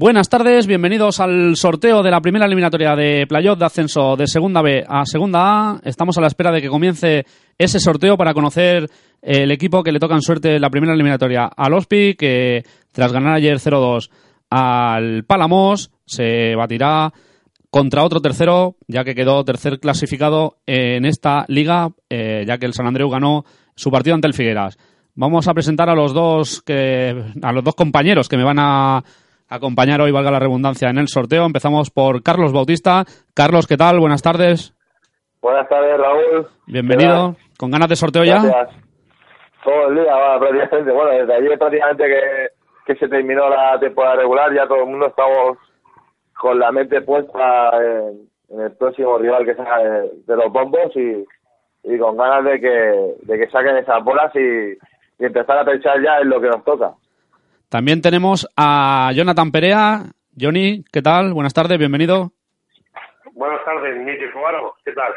Buenas tardes, bienvenidos al sorteo de la primera eliminatoria de Playot de ascenso de Segunda B a Segunda A. Estamos a la espera de que comience ese sorteo para conocer el equipo que le toca en suerte la primera eliminatoria al OSPI, que tras ganar ayer 0-2 al Palamos, se batirá contra otro tercero, ya que quedó tercer clasificado en esta liga, eh, ya que el San Andreu ganó su partido ante el Figueras. Vamos a presentar a los dos que a los dos compañeros que me van a acompañar hoy, valga la redundancia, en el sorteo. Empezamos por Carlos Bautista. Carlos, ¿qué tal? Buenas tardes. Buenas tardes, Raúl. Bienvenido. ¿Con ganas de sorteo ya? Todo el día, va, prácticamente. Bueno, desde ayer prácticamente que, que se terminó la temporada regular, ya todo el mundo estamos con la mente puesta en, en el próximo rival que sea de, de los bombos y, y con ganas de que, de que saquen esas bolas y, y empezar a pensar ya en lo que nos toca. También tenemos a Jonathan Perea. Johnny, ¿qué tal? Buenas tardes, bienvenido. Buenas tardes, Cobaro. ¿Qué tal?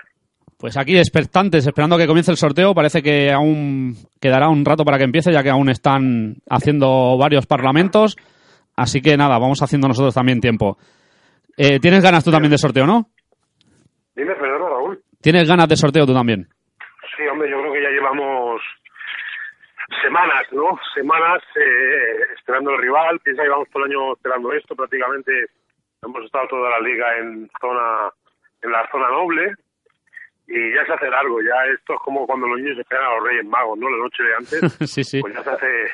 Pues aquí expectantes, esperando que comience el sorteo. Parece que aún quedará un rato para que empiece, ya que aún están haciendo varios parlamentos. Así que nada, vamos haciendo nosotros también tiempo. Eh, ¿Tienes ganas tú también de sorteo, no? Dime, perdona, Raúl. ¿Tienes ganas de sorteo tú también? Sí, hombre, yo creo que ya llevamos semanas, ¿no? Semanas eh, esperando el rival. Piensa que llevamos todo el año esperando esto. Prácticamente hemos estado toda la liga en zona, en la zona noble. Y ya se hace largo, ya esto es como cuando los niños esperan a los Reyes Magos, ¿no? La noche de antes. sí, sí. Pues ya se hace,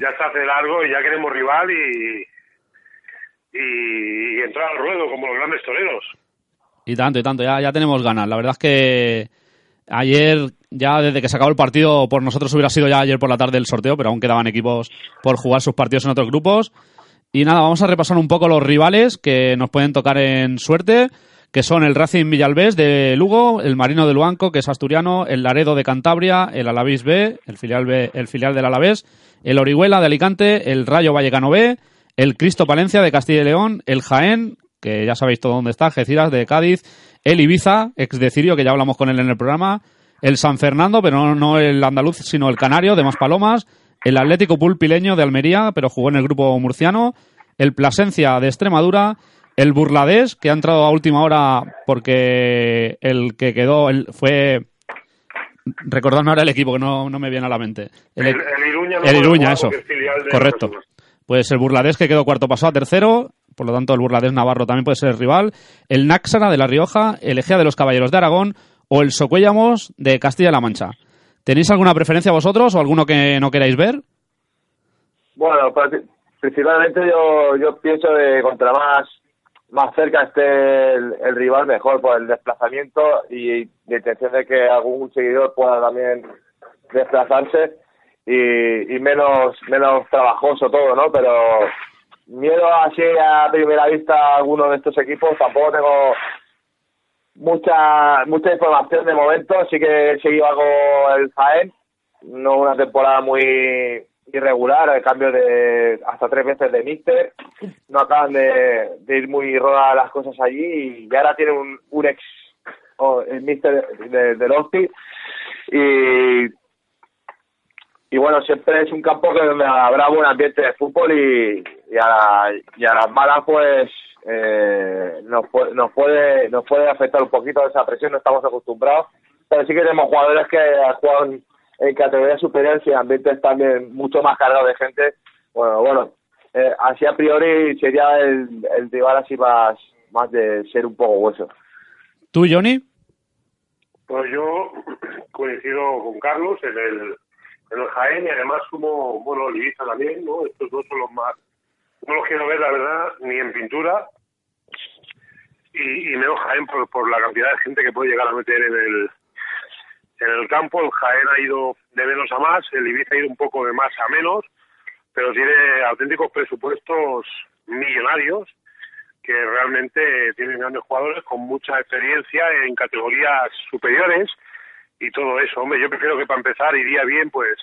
ya se hace largo y ya queremos rival y, y, y entrar al ruedo como los grandes toreros. Y tanto, y tanto, ya, ya tenemos ganas. La verdad es que ayer, ya desde que se acabó el partido, por nosotros hubiera sido ya ayer por la tarde el sorteo, pero aún quedaban equipos por jugar sus partidos en otros grupos. Y nada, vamos a repasar un poco los rivales que nos pueden tocar en suerte, que son el Racing Villalbés de Lugo, el Marino de Luanco, que es asturiano, el Laredo de Cantabria, el Alavés B, el filial, B, el filial del Alavés, el Orihuela de Alicante, el Rayo Vallecano B, el Cristo Palencia de Castilla y León, el Jaén, que ya sabéis todo dónde está, Algeciras de Cádiz, el Ibiza, ex de Cirio, que ya hablamos con él en el programa, el San Fernando, pero no, el andaluz, sino el Canario de Maspalomas, el Atlético Pulpileño de Almería, pero jugó en el grupo murciano, el Plasencia de Extremadura, el Burladés, que ha entrado a última hora porque el que quedó el, fue... Recordadme ahora el equipo, que no, no me viene a la mente. El, el Iruña, no el Iruña, eso. porque es filial de Correcto. Pues el Burladés que quedó cuarto pasó a tercero, por lo tanto el Burladés Navarro también puede ser rival. El Náxara de La Rioja, el Egea de los Caballeros de Aragón o el Socuellamos de Castilla-La Mancha. ¿Tenéis alguna preferencia vosotros o alguno que no queráis ver? Bueno, pri- principalmente yo, yo pienso que contra más más cerca esté el, el rival mejor por el desplazamiento y la intención de que algún seguidor pueda también desplazarse y, y menos menos trabajoso todo, ¿no? Pero miedo así a primera vista a alguno de estos equipos tampoco tengo mucha mucha información de momento, sí que he seguido algo el Jaén, no una temporada muy irregular, el cambio de hasta tres veces de míster, no acaban de, de ir muy rodadas las cosas allí y ahora tiene un, un ex o el míster de, del Hospi y y bueno, siempre es un campo que donde habrá buen ambiente de fútbol y, y, a, la- y a las malas pues eh, nos, puede, nos puede nos puede afectar un poquito esa presión, no estamos acostumbrados, pero sí que tenemos jugadores que juegan en categorías superiores y ambientes también mucho más cargados de gente. Bueno, bueno, eh, así a priori sería el, el rival así más, más de ser un poco hueso. ¿Tú, Johnny? Pues yo coincido con Carlos en el, en el Jaén y además como, bueno, Ibiza también, ¿no? Estos dos son los más... No los quiero ver, la verdad, ni en pintura y, y Jaén por, por la cantidad de gente que puede llegar a meter en el, en el campo. El Jaén ha ido de menos a más, el Ibiza ha ido un poco de más a menos, pero tiene auténticos presupuestos millonarios que realmente tienen grandes jugadores con mucha experiencia en categorías superiores y todo eso. Hombre, yo prefiero que para empezar iría bien, pues,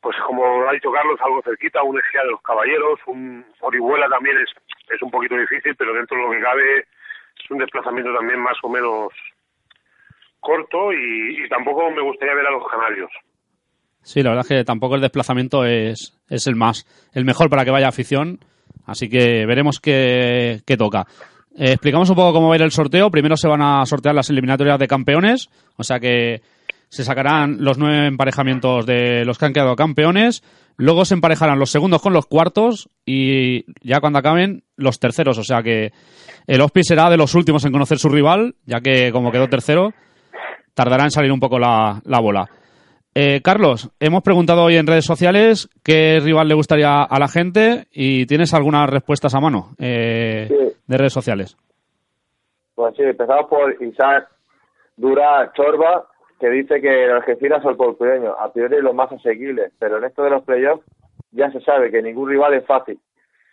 pues como ha dicho Carlos, algo cerquita, un Egea de los Caballeros, un Orihuela también es, es un poquito difícil, pero dentro de lo que cabe es un desplazamiento también más o menos corto y, y tampoco me gustaría ver a los canarios. Sí, la verdad es que tampoco el desplazamiento es, es el más, el mejor para que vaya afición, así que veremos qué, qué toca. Eh, explicamos un poco cómo va a ir el sorteo. Primero se van a sortear las eliminatorias de campeones, o sea que se sacarán los nueve emparejamientos de los que han quedado campeones. Luego se emparejarán los segundos con los cuartos y ya cuando acaben los terceros. O sea que el Hospi será de los últimos en conocer su rival, ya que como quedó tercero, tardará en salir un poco la, la bola. Eh, Carlos, hemos preguntado hoy en redes sociales qué rival le gustaría a la gente y tienes algunas respuestas a mano eh, Sí. de redes sociales. Pues sí, empezamos por Isaac Dura Chorba, que dice que el Algeciras o el Portugueño, a priori los más asequibles, pero en esto de los playoffs ya se sabe que ningún rival es fácil.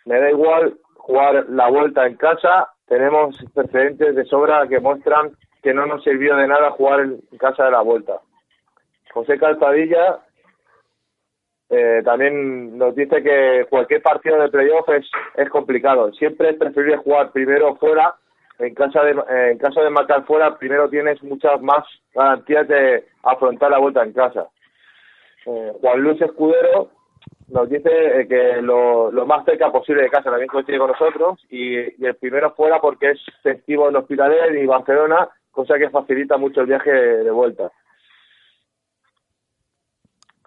Me da igual jugar la vuelta en casa, tenemos precedentes de sobra que muestran que no nos sirvió de nada jugar en casa de la vuelta. José Calzadilla eh, también nos dice que cualquier partido de playoff es, complicado. Siempre es preferible jugar primero fuera. En, casa de, en caso de marcar fuera, primero tienes muchas más garantías de afrontar la vuelta en casa. Eh, Juan Luis Escudero nos dice eh, que lo, lo más cerca posible de casa también coincide con nosotros y, y el primero fuera porque es festivo en Hospitalet y Barcelona, cosa que facilita mucho el viaje de vuelta.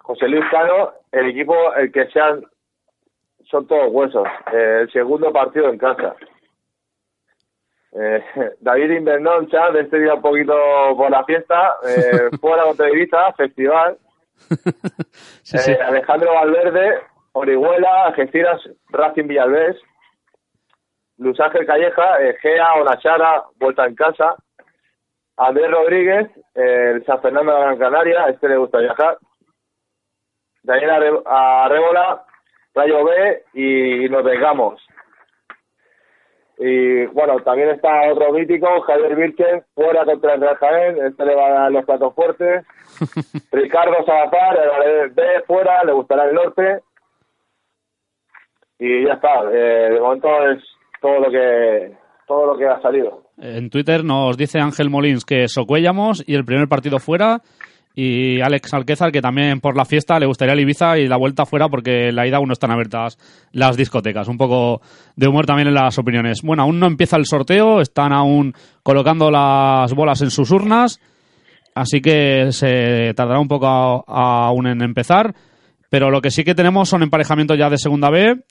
José Luis Cano, el equipo, el que sean, son todos huesos. Eh, el segundo partido en casa. Eh, David Invernón, chat, de este día un poquito por la fiesta, eh, fuera contra Ibiza, festival. Sí, sí. Eh, Alejandro Valverde, Orihuela, Algeciras, Racing Villalbés. Luis Ángel Calleja, Egea, Onachara, Vuelta en Casa. Andrés Rodríguez, eh, el San Fernando de Gran Canaria, este le gusta viajar. Daniel Arre- Arrébola, Rayo B y nos vengamos. Y bueno, también está otro mítico, Javier Virgen, fuera contra el Real Jaén, este le va a dar los platos fuertes. Ricardo Salazar, el B fuera, le gustará el norte. Y ya está, eh, de momento es todo lo que todo lo que ha salido. En Twitter nos dice Ángel Molins que Socuellamos y el primer partido fuera. Y Alex Alquezar que también por la fiesta le gustaría el Ibiza y la vuelta fuera porque la ida aún no están abiertas las discotecas. Un poco de humor también en las opiniones. Bueno, aún no empieza el sorteo, están aún colocando las bolas en sus urnas, así que se tardará un poco aún en empezar. Pero lo que sí que tenemos son emparejamientos ya de segunda B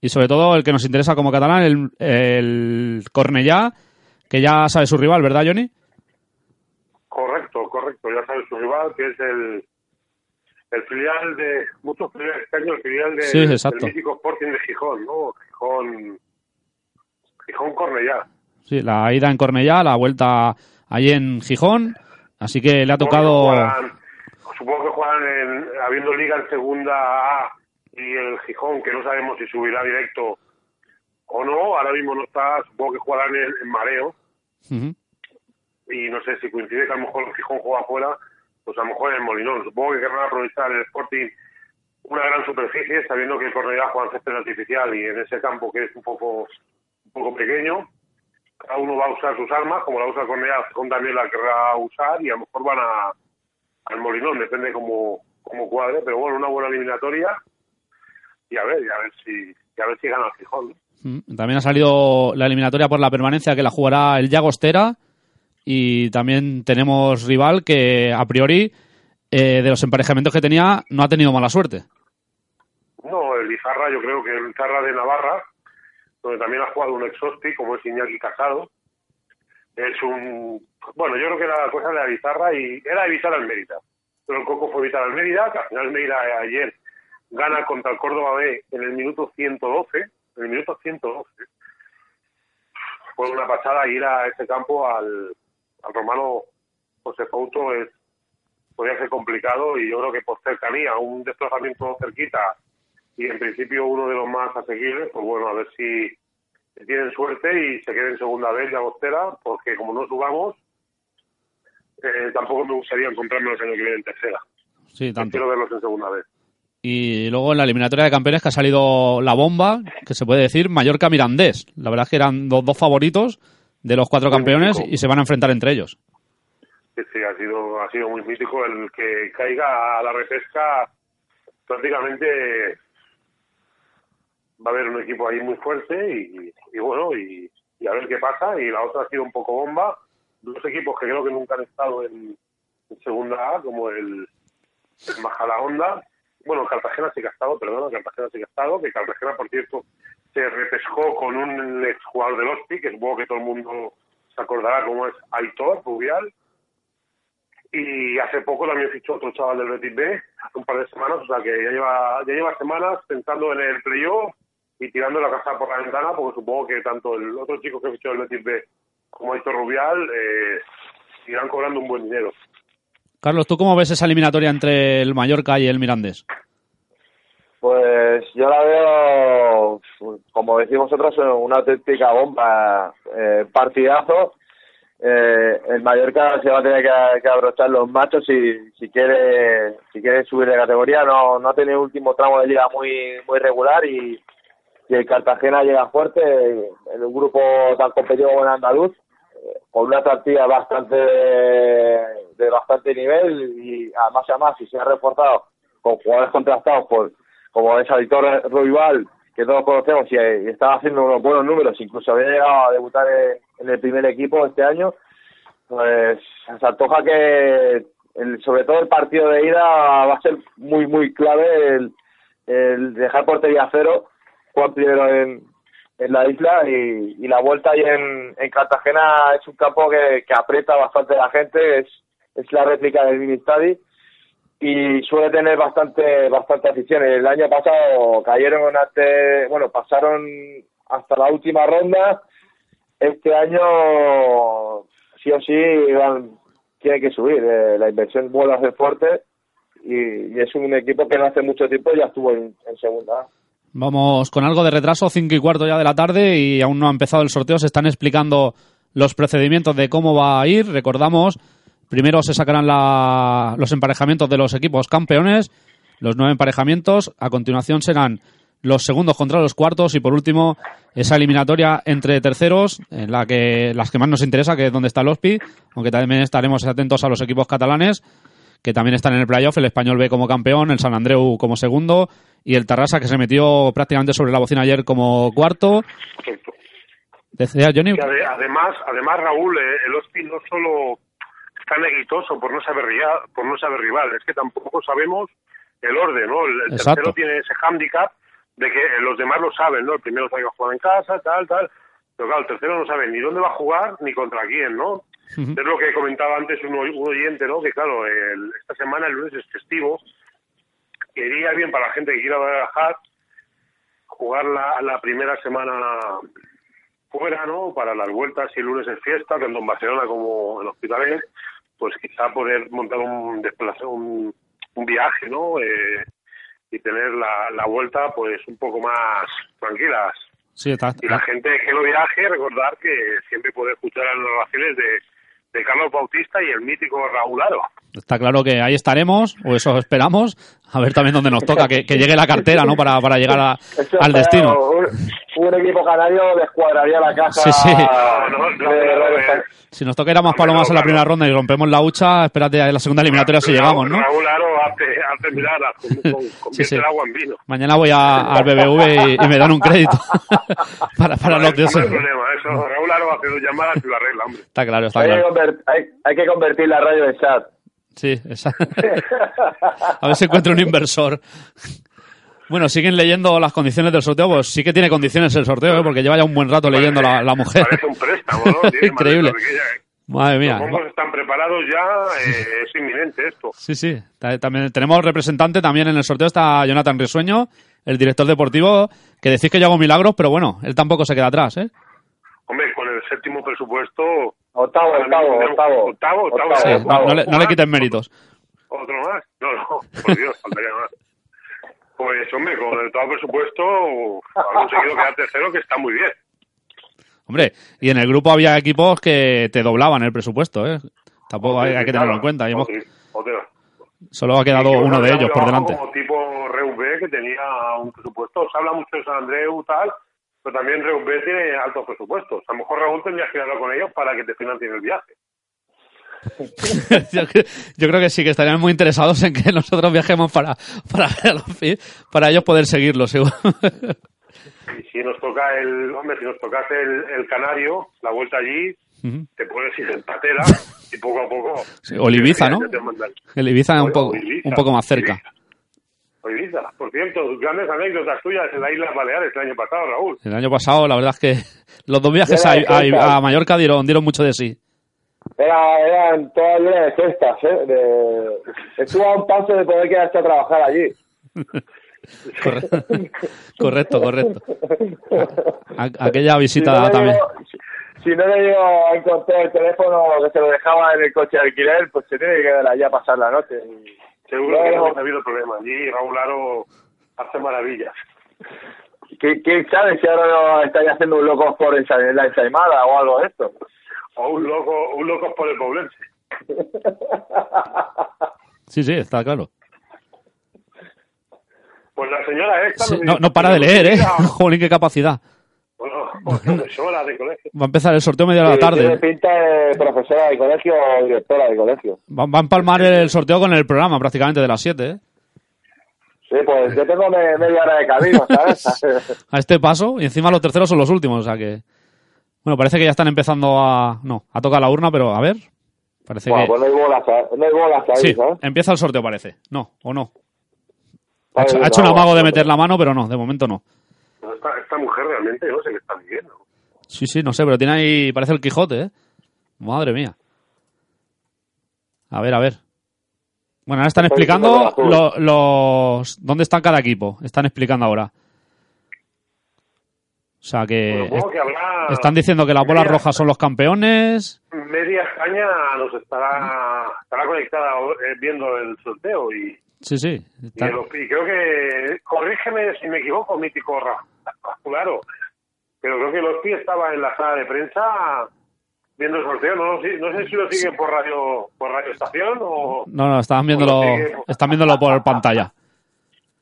y sobre todo el que nos interesa como catalán, el, el Cornellá, que ya sabe su rival, ¿verdad, Johnny? Correcto, correcto. Ya sabes su rival, que es el, el filial de muchos filiales este año, el filial de, Sí, exacto. del mítico Sporting de Gijón, ¿no? Gijón, Gijón Cornellá. Sí, la ida en Cornellá, la vuelta allí en Gijón, así que le ha tocado... Supongo que juegan- Supongo que juegan en, habiendo liga en segunda A y el Gijón, que no sabemos si subirá directo o no, ahora mismo no está, supongo que jugarán en, en mareo y no sé si coincide que a lo mejor el Gijón juega afuera, pues a lo mejor en el Molinón. Supongo que querrán aprovechar el Sporting una gran superficie, sabiendo que juega en césped artificial y en ese campo que es un poco un poco pequeño, cada uno va a usar sus armas, como la usa el Gijón también la querrá usar y a lo mejor van a al Molinón, depende cómo, cómo cuadre, pero bueno, una buena eliminatoria y a ver, y a ver si, y a ver si gana el Gijón. Mm, También ha salido la eliminatoria por la permanencia que la jugará el Llagostera y también tenemos rival que a priori eh, de los emparejamientos que tenía no ha tenido mala suerte. No, el Izarra, yo creo que el Izarra de Navarra, donde también ha jugado un exosti, como es Iñaki Casado, es un... Bueno, yo creo que era la cosa de la Bizarra y era evitar al Mérida. Pero el Coco fue evitar al Mérida, que al final Mérida ayer gana contra el Córdoba B en el minuto 112, en el minuto 112. Fue una pasada ir a ese campo al, al romano José Fauto es podría ser complicado y yo creo que por cercanía, un desplazamiento cerquita y en principio uno de los más asequibles, pues bueno, a ver si tienen suerte y se queden en segunda vez de Agostera, porque como no subamos, eh, tampoco me gustaría encontrármelos en el que viene en tercera. Sí, tanto. Quiero verlos en segunda vez. Y luego en la eliminatoria de campeones que ha salido la bomba, que se puede decir Mallorca Mirandés. La verdad es que eran los dos favoritos de los cuatro Muy campeones mítico. y se van a enfrentar entre ellos. Sí, sí, ha sido, ha sido muy mítico el que caiga a la repesca prácticamente va a haber un equipo ahí muy fuerte y, y bueno, y, y a ver qué pasa. Y la otra ha sido un poco bomba. Dos equipos que creo que nunca han estado en, en segunda A, como el, el Majadahonda. Bueno, Cartagena sí que ha estado, perdona, Cartagena sí que ha estado, que Cartagena, por cierto, se repescó con un exjugador del Hospi, que supongo que todo el mundo se acordará cómo es Aitor Rubial. Y hace poco también fichó otro chaval del Betis B, hace un par de semanas, o sea que ya lleva, ya lleva semanas pensando en el playoff y tirando la casa por la ventana, porque supongo que tanto el otro chico que fichó el Betis B como Aitor Rubial eh, irán cobrando un buen dinero. Carlos, ¿tú cómo ves esa eliminatoria entre el Mallorca y el Mirandés? Pues yo la veo, como decimos nosotros, una auténtica bomba, eh, partidazo. Eh, el Mallorca se va a tener que, abrochar los machos si, si quiere si quiere subir de categoría. No, no ha tenido último tramo de liga muy muy regular y, el Cartagena llega fuerte en un grupo tan competitivo como el andaluz con una plantilla bastante de bastante nivel y además además si se ha reforzado con jugadores contrastados por como es Aitor Ruibal que todos conocemos y, y estaba haciendo unos buenos números incluso había llegado a debutar en, el primer equipo este año pues se antoja que el, sobre todo el partido de ida va a ser muy muy clave el, dejar portería a cero Juan primero en, en la isla y, y la vuelta ahí en, en Cartagena es un campo que, aprieta bastante a la gente, es, es la réplica del mini y suele tener bastante bastante afición. El año pasado cayeron ante, bueno, pasaron hasta la última ronda. Este año sí o sí van, tiene que subir. Eh, la inversión vuelve a ser fuerte y, es un equipo que no hace mucho tiempo ya estuvo en, en segunda. Vamos con algo de retraso, cinco y cuarto ya de la tarde y aún no ha empezado el sorteo. Se están explicando los procedimientos de cómo va a ir. Recordamos, primero se sacarán la- los emparejamientos de los equipos campeones, los nueve emparejamientos. A continuación serán los segundos contra los cuartos y por último esa eliminatoria entre terceros, en la que las que más nos interesa, que es donde está el OSPI, aunque también estaremos atentos a los equipos catalanes que también están en el playoff, el Español B como campeón, el San Andreu como segundo y el Tarrasa que se metió prácticamente sobre la bocina ayer como cuarto. Correcto. Decía Johnny, Y ade- además, además Raúl, eh, el Hospi no solo está neguitoso por no saber rival, por no saber rival, es que tampoco sabemos el orden, ¿no? El, tercero tiene ese hándicap de que eh, los demás lo saben, ¿no? El primero sabe que va a jugar en casa, tal, tal. Pero claro, el tercero no sabe ni dónde va a jugar ni contra quién, ¿no? Es lo que comentaba antes un, oy- un oyente, ¿no? Que claro, el- esta semana, el lunes es festivo. Quería bien para la gente que quiera viajar jugar la, la primera semana fuera, ¿no? Para las vueltas, si el lunes es fiesta, tanto en Barcelona como en Hospitalet, pues quizá poder montar un desplazo, un, un viaje, ¿no? Eh, y tener la, la vuelta, pues, un poco más tranquilas. sí, está, Y la gente que no viaje, recordar que siempre puede escuchar las narraciones de, de Carlos Bautista y el mítico Raúl Aro. está claro que ahí estaremos, o eso esperamos, a ver también dónde nos toca, que, que llegue la cartera, ¿no? Para, para llegar a- al destino. Un, un equipo canario descuadraría la caja. Sí, sí. No, no, no, de no, Radio España. Si nos toca ir a más palomas no, en la primera ronda y rompemos la hucha, espérate a la segunda eliminatoria si llegamos, ¿no? Raúl Aro hace, hace miradas, con, con, convierte sí. el agua en vino. Mañana voy a- al BBV y, y me dan un crédito para, para los no hay dioses. problema, eso. Raúl Aro hace dos llamadas y lo arregla, hombre. Está claro, está Hay, que claro. conver- hay- hay que convertir la radio en chat. Sí, esa- a ver si encuentro un inversor. Bueno, siguen leyendo las condiciones del sorteo, pues sí que tiene condiciones el sorteo, ¿eh? porque lleva ya un buen rato leyendo la, la mujer. Parece un préstamo, ¿no? Tiene Increíble. Madre mía. Los bombos están preparados ya, eh, es inminente esto. Sí, sí. Ta- También tenemos representante también en el sorteo está Jonathan Risueño, el director deportivo, que decís que yo hago milagros, pero bueno, él tampoco se queda atrás, ¿eh? Hombre, con el séptimo presupuesto... Octavo, octavo, octavo. Octavo, octavo. Octavo. Sí, no, no le, no le quiten méritos. ¿Otro más? No, no, por Dios, faltaría más. Pues, hombre, con el todo presupuesto, ha conseguido quedar tercero, que está muy bien. Hombre, y en el grupo había equipos que te doblaban el presupuesto, ¿eh? Tampoco hay, hay que tenerlo en cuenta. Hemos- solo ha quedado uno de ellos por delante. Como tipo Reus B, que tenía un presupuesto. Se habla mucho de San Andreu, tal, pero también Reus B tiene altos presupuestos. A lo mejor Raúl tendría que hablar con ellos para que te financien el viaje. yo, cre- yo creo que sí, que estarían muy interesados en que nosotros viajemos para, para, para ellos poder seguirlo, seguro. Y si nos toca el, hombre, si nos tocase el, el Canario, la vuelta allí, te puedes ir en patera y poco a poco. Sí, o Ibiza, ¿no? El Ibiza es un poco, un poco más cerca. Ibiza. O Ibiza. Por cierto, grandes anécdotas tuyas en las Islas Baleares el año pasado, Raúl. El año pasado, la verdad es que los dos viajes a- a Mallorca dieron, dieron mucho de sí. Era, eran todas llenas de cestas, ¿eh? De... Estuvo a un paso de poder quedarse a trabajar allí. Corre- correcto, correcto. A- aquella visita si no también. llego- si no le llego a encontrar el teléfono que se lo dejaba en el coche de alquiler, pues se tiene que quedar allá a pasar la noche. Y- Seguro que no ha habido problema. Allí Raúl Aro hace maravillas. ¿Qui- ¿Quién sabe si ahora no estáis haciendo un loco por en la ensaimada o algo de esto? O un loco, un loco por el poblense. Sí, sí, está claro. Pues la señora esta... Sí, no, no para de leer, ¿eh? Jolín, qué capacidad. Bueno, profesora de colegio. Va a empezar el sorteo media de la Sí, Tiene tarde. pinta de profesora de colegio o directora de colegio. Va, va a empalmar el sorteo con el programa prácticamente de las 7, ¿eh? Sí, pues yo tengo me- media hora de camino, ¿sabes? A este paso, y encima los terceros son los últimos, o sea que... Bueno, parece que ya están empezando a... No, a tocar la urna, pero a ver. Parece bueno, que... pues no hay bolas, no hay bolas ahí, Sí, ¿sabes? empieza el sorteo parece. No, o no. Ha hecho, ha hecho un amago de meter la mano, pero no, de momento no. Esta, esta mujer realmente no sé qué está viviendo. Sí, sí, no sé, pero tiene ahí... Parece el Quijote, ¿eh? Madre mía. A ver, a ver. Bueno, ahora están explicando los... ¿Dónde está cada equipo? Están explicando ahora. O sea que... Supongo que habrá Están diciendo que las bolas rojas son los campeones. medias España nos estará estará conectada eh, viendo el sorteo y, Sí, sí. y, creo que, corrígeme si me equivoco, mítico claro, pero creo que los pies estaba en la sala de prensa viendo el sorteo, no, sé- no sé si lo siguen por radio por radio estación o No, no, están viéndolo, sí, están viéndolo por pantalla.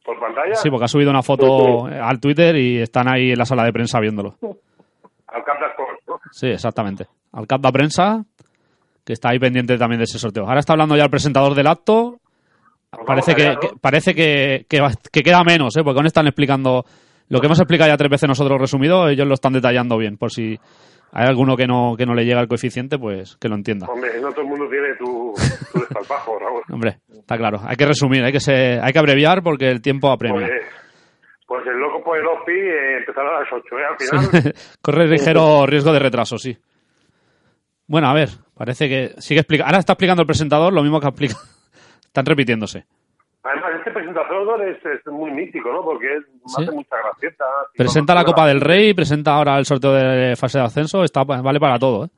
por pantalla, Sí, porque ha subido una foto al Twitter y están ahí en la sala de prensa viéndolo. al de Sport, ¿no? Sí, exactamente. Al cap de prensa, que está ahí pendiente también de ese sorteo. Ahora está hablando ya el presentador del acto. Parece que, parece que, que, que queda menos, ¿eh? porque aún están explicando lo que hemos explicado ya tres veces nosotros resumido, ellos lo están detallando bien, por si hay alguno que no, que no le llega el coeficiente, pues que lo entienda. Hombre, no todo el mundo tiene tu, tu desparpajo, Raúl. Hombre, está claro, hay que resumir, hay que, se- hay que abreviar porque el tiempo apremia. Pues, pues el loco por el OSPI eh, empezará a las 8, ¿eh? Al final, Corre ligero riesgo de retraso, sí. Bueno, a ver, parece que sigue explicando. Ahora está explicando el presentador lo mismo que explica. Están repitiéndose. además este presentador es, es muy mítico, ¿no? Porque es, Sí. hace mucha gracieta. Presenta la Copa del Rey, presenta ahora el sorteo de fase de ascenso, está vale para todo, ¿eh?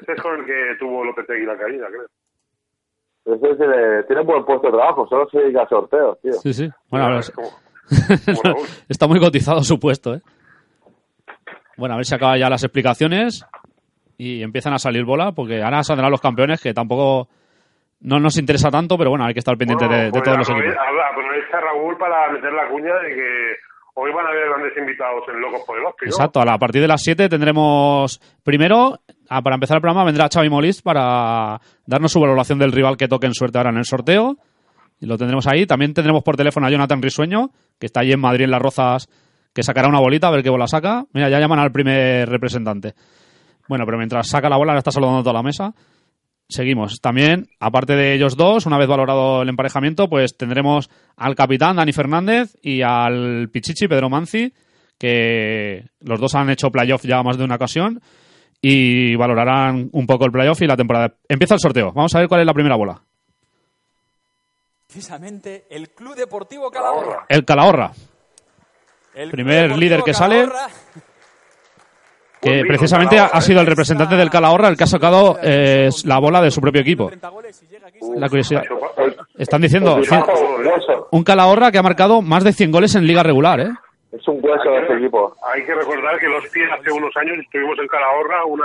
Este es con el que tuvo Lopetegui la caída, creo. Ese tiene, tiene buen puesto de trabajo, solo se dedica a sorteos, tío. Sí, sí. Bueno, a ver, Es como- como Raúl. está muy cotizado su puesto, ¿eh? Bueno, a ver si acaba ya las explicaciones y empiezan a salir bola, porque ahora saldrán los campeones que tampoco no nos interesa tanto, pero bueno, hay que estar pendiente Bueno, de, de pues todos los equipos. habla- Aprovecha Raúl para meter la cuña de que hoy van a haber grandes invitados en Locos por el. Exacto, a, la- a partir de las 7 tendremos, primero, ah, para empezar el programa, vendrá Xavi Molist para darnos su valoración del rival que toque en suerte ahora en el sorteo. Y lo tendremos ahí. También tendremos por teléfono a Jonathan Risueño, que está allí en Madrid, en Las Rozas, que sacará una bolita, a ver qué bola saca. Mira, ya llaman al primer representante. Bueno, pero mientras saca la bola, la está saludando toda la mesa. Seguimos. También, aparte de ellos dos, una vez valorado el emparejamiento, pues tendremos al capitán Dani Fernández y al Pichichi Pedro Manzi, que los dos han hecho playoff ya más de una ocasión y valorarán un poco el playoff y la temporada. Empieza el sorteo. Vamos a ver cuál es la primera bola. Precisamente el Club Deportivo Calahorra. El Calahorra, El Primer líder que sale. Que Buen precisamente ha, sido el representante del Calahorra el que ha sacado eh, la bola de su propio equipo. 30 goles y llega aquí. La curiosidad. Pues, Están diciendo un Calahorra que ha marcado más de 100 goles en liga regular, ¿eh? es un hueso de este equipo. Hay que recordar que los pies hace unos años estuvimos en Calahorra una,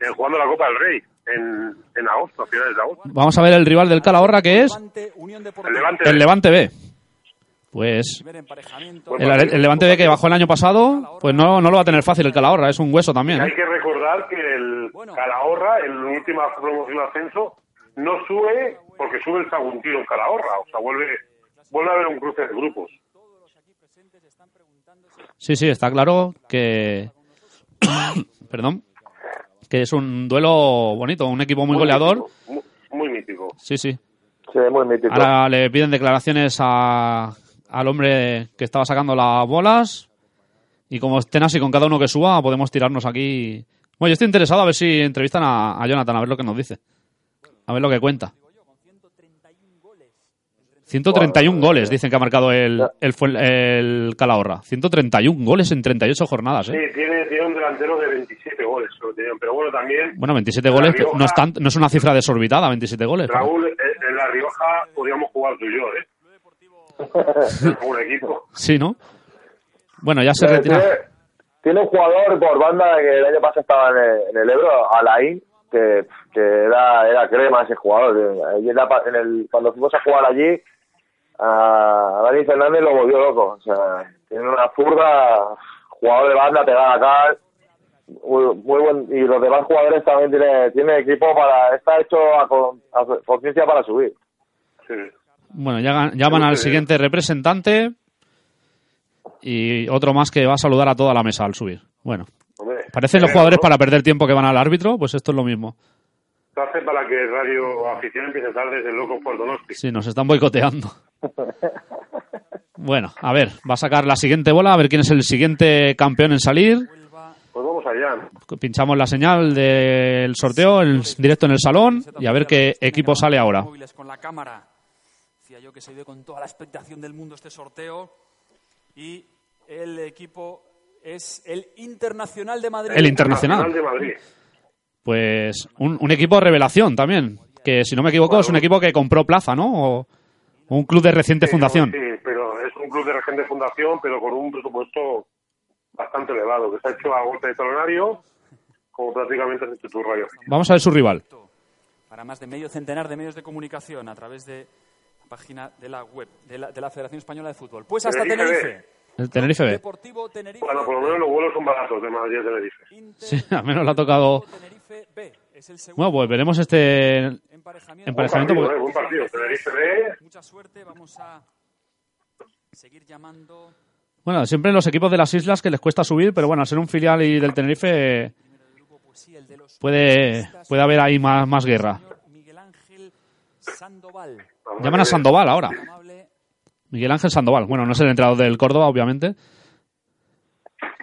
eh, jugando la Copa del Rey en, en agosto, a finales de agosto. Vamos a ver el rival del Calahorra que es El. Levante. el Levante B. Pues el, el Levante B que bajó el año pasado, pues no, no lo va a tener fácil el Calahorra, es un hueso también, Hay ¿eh? que recordar que el Calahorra, en la última promoción de ascenso, no sube porque sube el Saguntino en Calahorra. O sea, vuelve, vuelve a haber un cruce de grupos. Sí, sí, está claro que... Perdón. Que es un duelo bonito, un equipo muy goleador. mítico, Muy, muy mítico. Sí, sí. Sí, muy mítico. Ahora le piden declaraciones a- al hombre que estaba sacando las bolas. Y como estén así con cada uno que suba, podemos tirarnos aquí. Bueno, yo estoy interesado a ver si entrevistan a, a Jonathan, a ver lo que nos dice. A ver lo que cuenta. 131 goles dicen que ha marcado el, el, el Calahorra. 131 goles en 38 jornadas, Sí, ¿eh? tiene, tiene un delantero de 27 goles, pero bueno, también Bueno, 27 La goles Rioja- no es, tan- no es una cifra desorbitada, 27 goles. Raúl, eh, en La Rioja podríamos jugar tú y yo, ¿eh? un equipo. Sí, ¿no? Bueno, ya se Eh, retira. tiene, tiene un jugador por banda que el año pasado estaba en el, en el Ebro, Alain, que, que era, era crema ese jugador. Y era pa- en el, cuando fuimos a jugar allí, a Dani Fernández lo volvió loco. O sea, tiene una zurda, jugador de banda, pegada acá. Muy, muy buen, y los demás jugadores también tiene, tiene equipo para, está hecho a, con- a conciencia para subir. Sí. Bueno, ya llaman al siguiente representante y otro más que va a saludar a toda la mesa al subir. Bueno, Hombre, parecen los eh, jugadores ¿no? para perder tiempo que van al árbitro, pues esto es lo mismo. Esto hace para que Radio Afición empiece tarde desde el loco por Donosti. Sí, nos están boicoteando. Bueno, a ver, va a sacar la siguiente bola, a ver quién es el siguiente campeón en salir. Pues vamos allá. Pinchamos la señal del sorteo en directo en el salón y a ver qué equipo sale ahora. Móviles con la cámara. Yo que se ve con toda la expectación del mundo este sorteo. Y el equipo es el Internacional de Madrid. El Internacional. de Madrid. Pues un, un equipo revelación también, que si no me equivoco es un equipo que compró plaza, ¿no? O un club de reciente Sí, fundación. Sí, pero es un club de reciente fundación, pero con un presupuesto bastante elevado, que se ha hecho a golpe de talonario, como prácticamente hecho tu radio. Vamos a ver su rival. Para más de medio centenar de medios de comunicación a través de página de la web de la, de la Federación Española de Fútbol. Pues hasta Tenerife. El Tenerife B. Deportivo Tenerife. Bueno, por lo menos los vuelos son baratos de Madrid a Tenerife. Inter- Sí, al menos le ha tocado. Tenerife B. Es el segundo Bueno, pues veremos este emparejamiento. Buen partido, porque- eh, buen partido. Tenerife B, Mucha suerte. Vamos a seguir llamando. Bueno, siempre en los equipos de las islas que les cuesta subir, pero bueno, al ser un filial y del Tenerife Pues puede, puede haber ahí más, más guerra. Miguel Ángel Sandoval. Llaman a Sandoval ahora. Miguel Ángel Sandoval. Bueno, no es el entrenador del Córdoba, obviamente.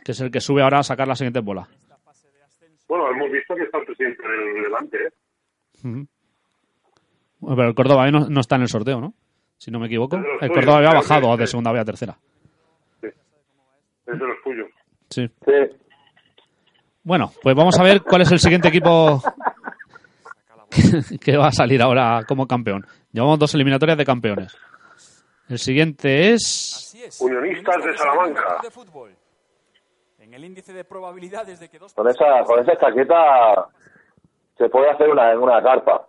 Que es el que sube ahora a sacar la siguiente bola. bueno, hemos visto que está el presidente del Levante, ¿eh? Bueno, pero el Córdoba no, no está en el sorteo, ¿no? Si no me equivoco. El Córdoba había bajado sí. de segunda B a tercera. es de los tuyos. Sí. Sí. Bueno, pues vamos a ver cuál es el siguiente equipo que, va a salir ahora como campeón. Llevamos dos eliminatorias de campeones. El siguiente es. Unionistas de Salamanca. de fútbol. En el índice de probabilidades de que dos Con esa, con esa chaqueta se puede hacer una, una carpa.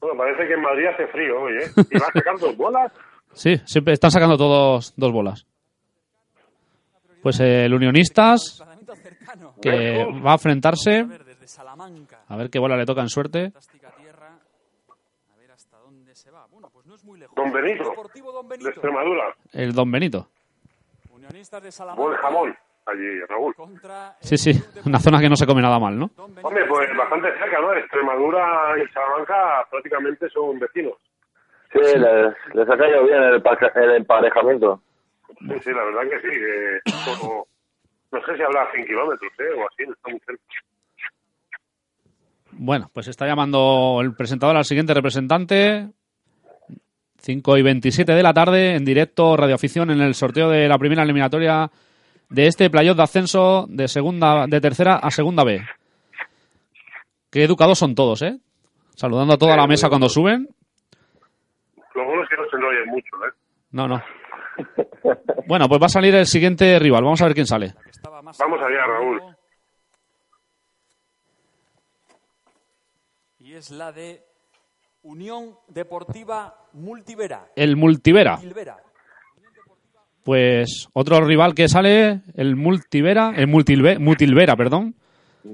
Bueno, parece que en Madrid hace frío hoy, ¿eh? Y vas sacando bolas. Sí, siempre están sacando todos dos bolas. Pues el Unionistas, que va a enfrentarse. A ver, desde Salamanca. A ver qué bola le toca en suerte. Fantástica tierra. A ver hasta dónde se va. Bueno, pues no es muy lejos. Don Benito, Deportivo Don de Benito. Extremadura. El Don Benito. Unionistas de Salamanca. Buen jamón allí, Raúl. Sí, sí, una zona que no se come nada mal, ¿no? Hombre, pues bastante cerca, ¿no? Extremadura y Salamanca prácticamente son vecinos. Sí, les, les ha caído bien el, emparejamiento. Sí, sí, la verdad que sí. como- no sé si habrá 100 kilómetros, ¿eh? O así, está muy cerca. Bueno, pues está llamando el presentador al siguiente representante. 5 y 27 de la tarde, en directo, radioafición, en el sorteo de la primera eliminatoria de este playoff de ascenso de segunda, de tercera a segunda B. Qué educados son todos, ¿eh? Saludando a toda la mesa cuando suben. Lo bueno es que no se enrollen mucho, ¿eh? No, no. Bueno, pues va a salir el siguiente rival. Vamos a ver quién sale. Vamos allá, Raúl. Es la de Unión Deportiva Multivera. El Multivera. Pues otro rival que sale, el Multivera, el Multilve- Mutilvera, perdón.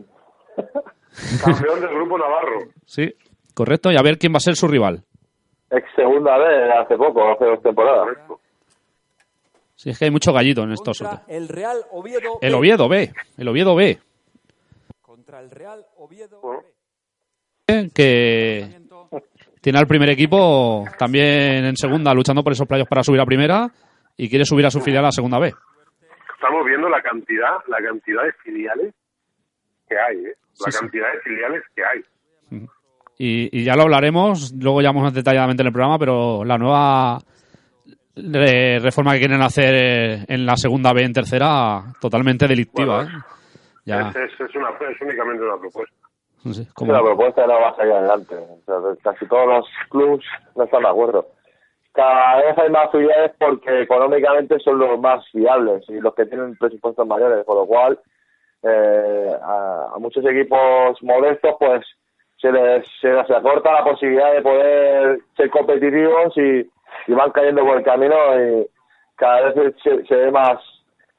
Campeón del grupo Navarro. Sí, correcto. Y a ver quién va a ser su rival. Ex segunda vez hace poco, hace dos temporadas. Correcto. Sí, es que hay mucho gallito en estos el Real Oviedo. El B. Oviedo B. El Oviedo B. Contra el Real Oviedo. Bueno. B. Que tiene al primer equipo también en segunda luchando por esos playos para subir a primera y quiere subir a su filial a segunda B. Estamos viendo la cantidad, la cantidad de filiales que hay, ¿eh? La Sí, sí. cantidad de filiales que hay. Y, y ya lo hablaremos, luego ya más detalladamente en el programa, pero la nueva re- reforma que quieren hacer eh, en la segunda B en tercera, totalmente delictiva. Bueno, ¿eh? Ya, Es, es, es una, es únicamente una propuesta. No sé, una propuesta no va a salir adelante. O sea, casi todos los clubs no están de acuerdo. Cada vez hay más filiales porque económicamente son los más viables y los que tienen presupuestos mayores, con lo cual eh, a, a muchos equipos modestos pues se les, se les acorta la posibilidad de poder ser competitivos y, y van cayendo por el camino y cada vez se, se ve más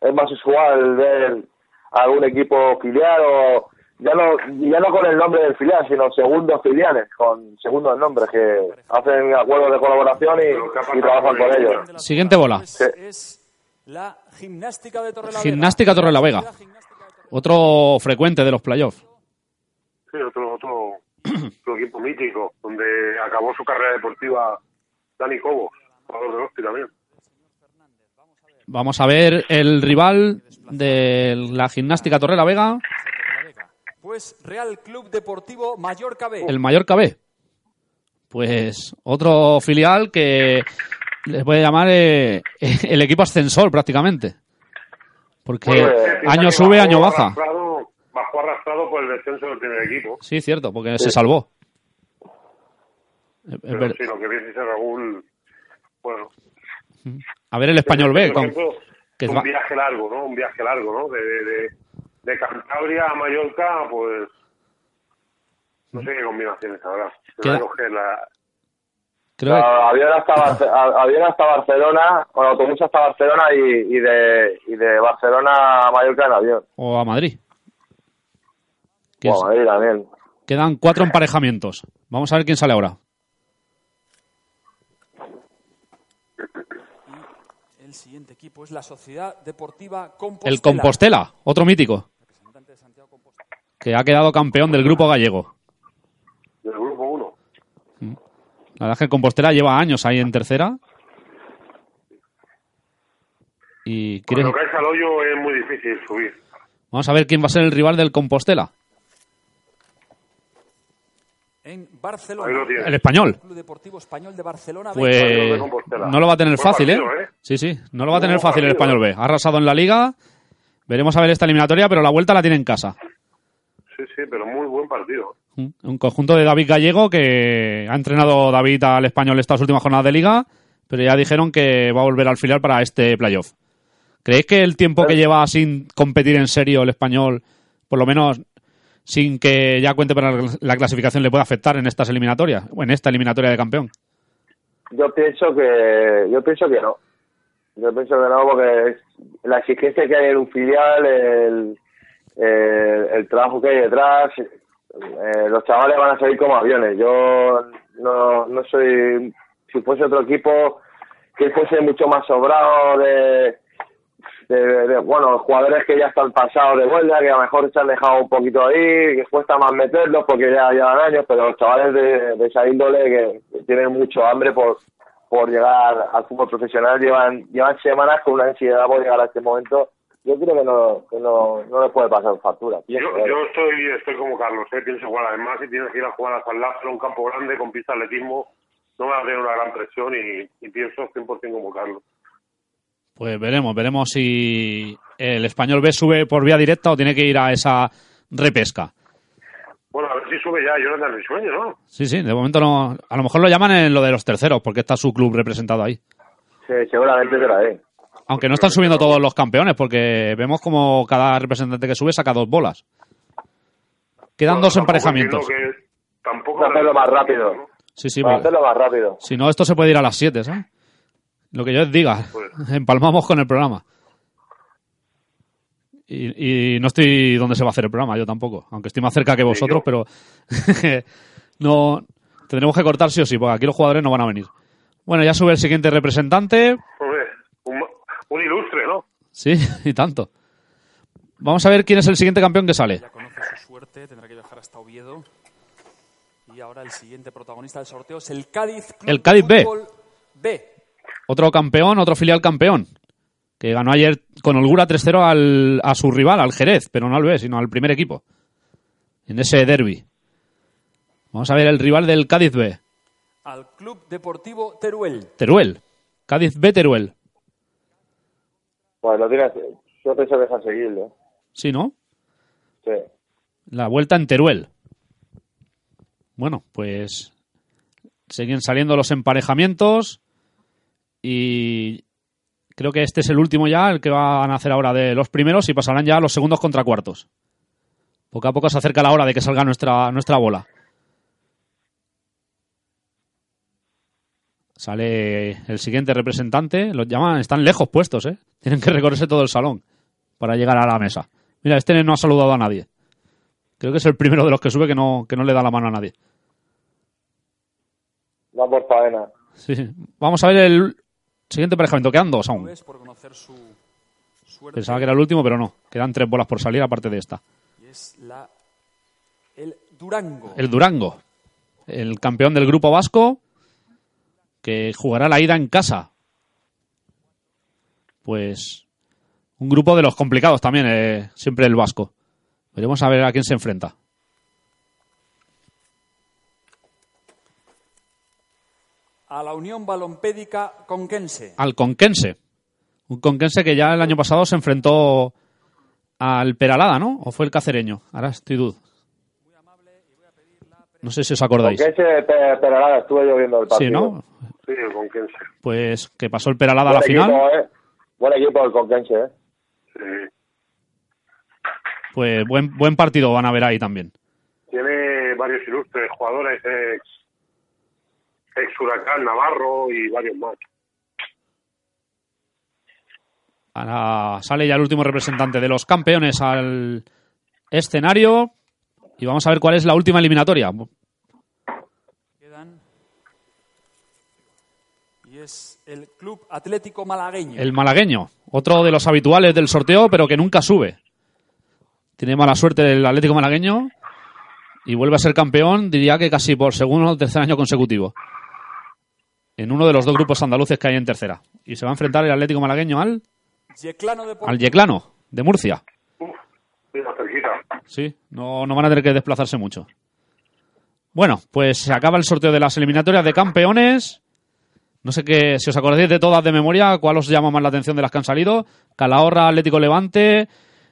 es más usual ver algún equipo filial o ya no ya no con el nombre del filial sino segundos filiales con segundos nombres que hacen acuerdos de colaboración y, y trabajan por ellos Siguiente bola. Es la gimnástica de Torrelavega. Gimnástica Torrelavega. Torrelavega. Otro frecuente de los playoffs. Sí, otro, otro, otro equipo mítico, donde acabó su carrera deportiva Dani Cobos, jugador de Hostia también. Vamos a ver el rival de la gimnástica Torre la Vega, Torrelavega. Pues Real Club Deportivo Mallorca B. el Mallorca B. Pues otro filial que les voy a llamar eh, el equipo ascensor prácticamente. Porque Pues, año sube, bajó año baja. arrastrado, bajó arrastrado por el descenso del primer equipo. Sí, cierto, porque se salvó. Es- es Pero sí, lo que dice Raúl, bueno. A ver el español B. Con- ejemplo, que un va- viaje largo, ¿no? Un viaje largo, ¿no? De, de, de, de Cantabria a Mallorca, pues. No sé qué combinaciones habrá. A coger la. creo Ah, avión, hasta avión hasta Barcelona, con autobús hasta Barcelona y, y, de, y de Barcelona a Mallorca en avión. o a Madrid. O es- a Madrid también. Quedan cuatro emparejamientos. Vamos a ver quién sale ahora. El siguiente equipo es la Sociedad Deportiva Compostela. El Compostela, otro mítico. Que ha quedado campeón del grupo gallego. Del grupo 1. La verdad es que el Compostela lleva años ahí en tercera. Y Cuando caes al hoyo es muy difícil subir. vamos a ver quién va a ser el rival del Compostela. En Barcelona. El español. Club Deportivo Español de Barcelona. Pues de no lo va a tener Buen fácil, ¿eh? partido, ¿eh? Sí, sí, no lo va a tener Buen fácil el español. B. Ha arrasado en la liga. Veremos a ver esta eliminatoria, pero la vuelta la tiene en casa. Sí, sí, pero muy buen partido. Un conjunto de David Gallego que ha entrenado David al español estas últimas jornadas de liga, pero ya dijeron que va a volver al filial para este playoff. ¿Creéis que el tiempo que lleva sin competir en serio el español, por lo menos sin que ya cuente para la clasificación, le puede afectar en estas eliminatorias, o en esta eliminatoria de campeón? Yo pienso que yo pienso que no. Yo pienso que no porque la exigencia que hay en un filial, el, el, el trabajo que hay detrás, eh, los chavales van a salir como aviones. Yo no, no soy, si fuese otro equipo que fuese mucho más sobrado de, de, bueno, jugadores que ya están pasados de vuelta, que a lo mejor se han dejado un poquito ahí, que cuesta más meterlos porque ya llevan años, pero los chavales de, de esa índole que tienen mucho hambre por, por llegar al fútbol profesional, llevan, llevan semanas con una ansiedad por llegar a este momento. Yo creo que no, que no, no les puede pasar factura. Yo, Pienso, ¿eh? yo estoy, estoy como Carlos, ¿eh? pienso igual. Además, si tienes que ir a jugar a San Lázaro, un campo grande con pista de atletismo, no va a tener una gran presión y, y pienso 100% como Carlos. Pues veremos, veremos si el español B sube por vía directa o tiene que ir a esa repesca. Bueno, a ver si sube ya Jonathan Risueño, ¿no? Sí, sí, de momento no. A lo mejor lo llaman en lo de los terceros, porque está su club representado ahí. Sí, seguramente será ahí. Aunque no están subiendo todos los campeones, porque vemos como cada representante que sube saca dos bolas. Quedan Bueno, dos emparejamientos. que tampoco Para hacerlo más rápido. ¿no? Sí, sí, Para porque hacerlo más rápido. si no, esto se puede ir a las 7, ¿sabes? Lo que yo os diga. Pues. Empalmamos con el programa. Y, y no estoy donde se va a hacer el programa, yo tampoco. Aunque estoy más cerca que vosotros, pero no tendremos que cortar sí o sí, porque aquí los jugadores no van a venir. Bueno, ya sube el siguiente representante. Un, ilustre, ¿no? Sí, y tanto. Vamos a ver quién es el siguiente campeón que sale. Ya conoce su suerte, tendrá que viajar hasta Oviedo. Y ahora el siguiente protagonista del sorteo es el Cádiz Club El Cádiz B. Fútbol B. Otro campeón, otro filial campeón. Que ganó ayer con holgura 3-0 al- a su rival, al Jerez, pero no al B, sino al primer equipo. En ese derby. Vamos a ver el rival del Cádiz B. Al Club Deportivo Teruel. Teruel. Cádiz B, Teruel. Pues lo tienes, yo pienso que es asequible. Sí, ¿no? Sí. La vuelta en Teruel. Bueno, pues siguen saliendo los emparejamientos y creo que este es el último ya, el que van a hacer ahora de los primeros y pasarán ya a los segundos contra cuartos. Poco a poco se acerca la hora de que salga nuestra, nuestra bola. Sale el siguiente representante, los llaman, están lejos puestos, ¿eh? Tienen que recorrerse todo el salón para llegar a la mesa. Mira, este no ha saludado a nadie. Creo que es el primero de los que sube que no, que no le da la mano a nadie. Va por faena. Sí, sí. Vamos a ver el siguiente emparejamiento. Quedan dos aún. Es por conocer su suerte. Pensaba que era el último, pero no. Quedan tres bolas por salir aparte de esta. Y es la, el Durango. El Durango, el campeón del grupo vasco, que jugará la ida en casa. Pues un grupo de los complicados también, eh, siempre el vasco. Veremos a ver a quién se enfrenta. A la Unión Balompédica Conquense. Al Conquense. Un Conquense que ya el año pasado se enfrentó al Peralada, ¿no? ¿O fue el cacereño? Ahora estoy dud. No sé si os acordáis. Pe- Peralada estuve yo viendo el partido. Sí, ¿no? Sí, el Conquense. Pues que pasó el Peralada a la final. ¿eh? Buen equipo el Conquense, ¿eh? Sí. Pues buen, buen partido van a ver ahí también. Tiene varios ilustres jugadores, ex, ex Huracán, Navarro y varios más. Ahora sale ya el último representante de los campeones al escenario y vamos a ver cuál es la última eliminatoria. Quedan. Y es el Club Atlético Malagueño. El malagueño, otro de los habituales del sorteo, pero que nunca sube. Tiene mala suerte el Atlético malagueño y vuelve a ser campeón, diría que casi por segundo o tercer año consecutivo. En uno de los dos grupos andaluces que hay en tercera. Y se va a enfrentar el Atlético malagueño al, Yeclano Deportivo. al Yeclano, de Murcia. Uf. Sí, no, no van a tener que desplazarse mucho. Bueno, pues se acaba el sorteo de las eliminatorias de campeones. No sé qué, si os acordáis de todas de memoria, cuál os llama más la atención de las que han salido. Calahorra, Atlético Levante,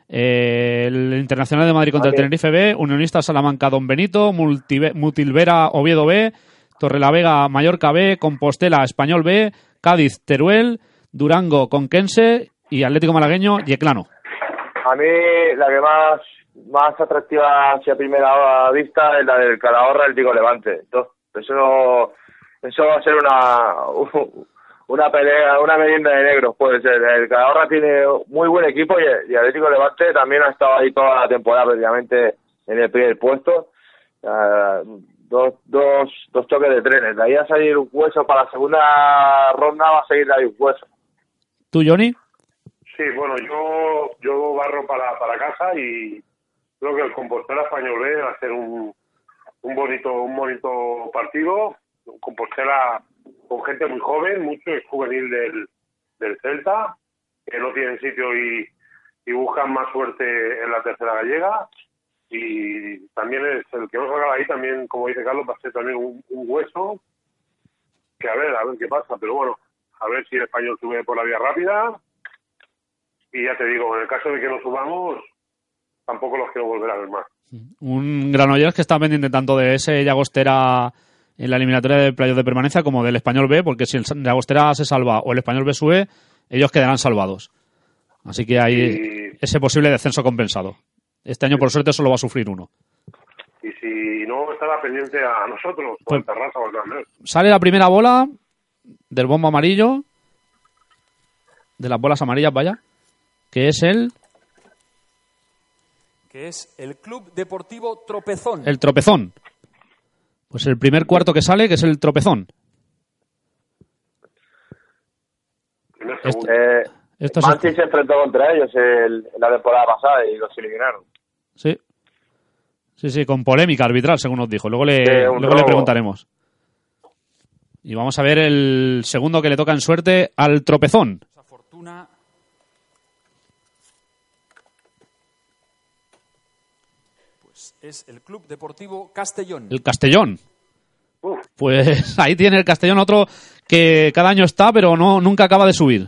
eh, el Internacional de Madrid contra el. Tenerife B, Unionista Salamanca Don Benito, Multive- Mutilvera Oviedo B, Torrelavega Mallorca B, Compostela Español B, Cádiz Teruel, Durango Conquense y Atlético Malagueño Yeclano. A mí la que más más atractiva hacia primera vista es la del Calahorra el Tico Levante. Entonces, eso eso va a ser una una pelea, una merienda de negros puede ser. El Calahorra tiene muy buen equipo y, y Atlético Levante también ha estado ahí toda la temporada prácticamente en el primer puesto. Ah, dos, dos, dos choques de trenes. De ahí a salir un hueso para la segunda ronda va a seguir ahí un hueso. ¿Tú, Johnny? Sí, bueno, yo, yo barro para, para casa y creo que el Compostela Español B va a ser un, un bonito un bonito partido. Compostela con gente muy joven, mucho es juvenil del, del Celta, que no tienen sitio y, y buscan más suerte en la tercera gallega. Y también es el que no salga ahí, también, como dice Carlos, va a ser también un, un hueso. Que a ver, a ver qué pasa, pero bueno, a ver si el español sube por la vía rápida. Y ya te digo, en el caso de que no subamos, tampoco los quiero volver a ver más. Un Granollers que está pendiente tanto de ese Llagostera en la eliminatoria de playoff de permanencia como del Español B, porque si el Llagostera se salva o el Español B sube, ellos quedarán salvados. Así que hay Y- ese posible descenso compensado. Este año, por suerte, solo va a sufrir uno. Y si no, estará pendiente a nosotros, o Pues- Terraza o al. Sale la primera bola del bombo amarillo, de las bolas amarillas, vaya, que es el, Que es el Club Deportivo Tropezón. el tropezón. Pues el primer cuarto que sale, que es el tropezón. Segundo. Eh, Esto es- Manchester se enfrentó contra ellos el- la temporada pasada y los eliminaron. Sí. Sí, sí, con polémica arbitral, según nos dijo. Luego le, luego le preguntaremos. Y vamos a ver el segundo que le toca en suerte al tropezón. Esa fortuna. Pues es el Club Deportivo Castellón. El Castellón. Uf, Pues ahí tiene el Castellón otro que cada año está, pero no nunca acaba de subir.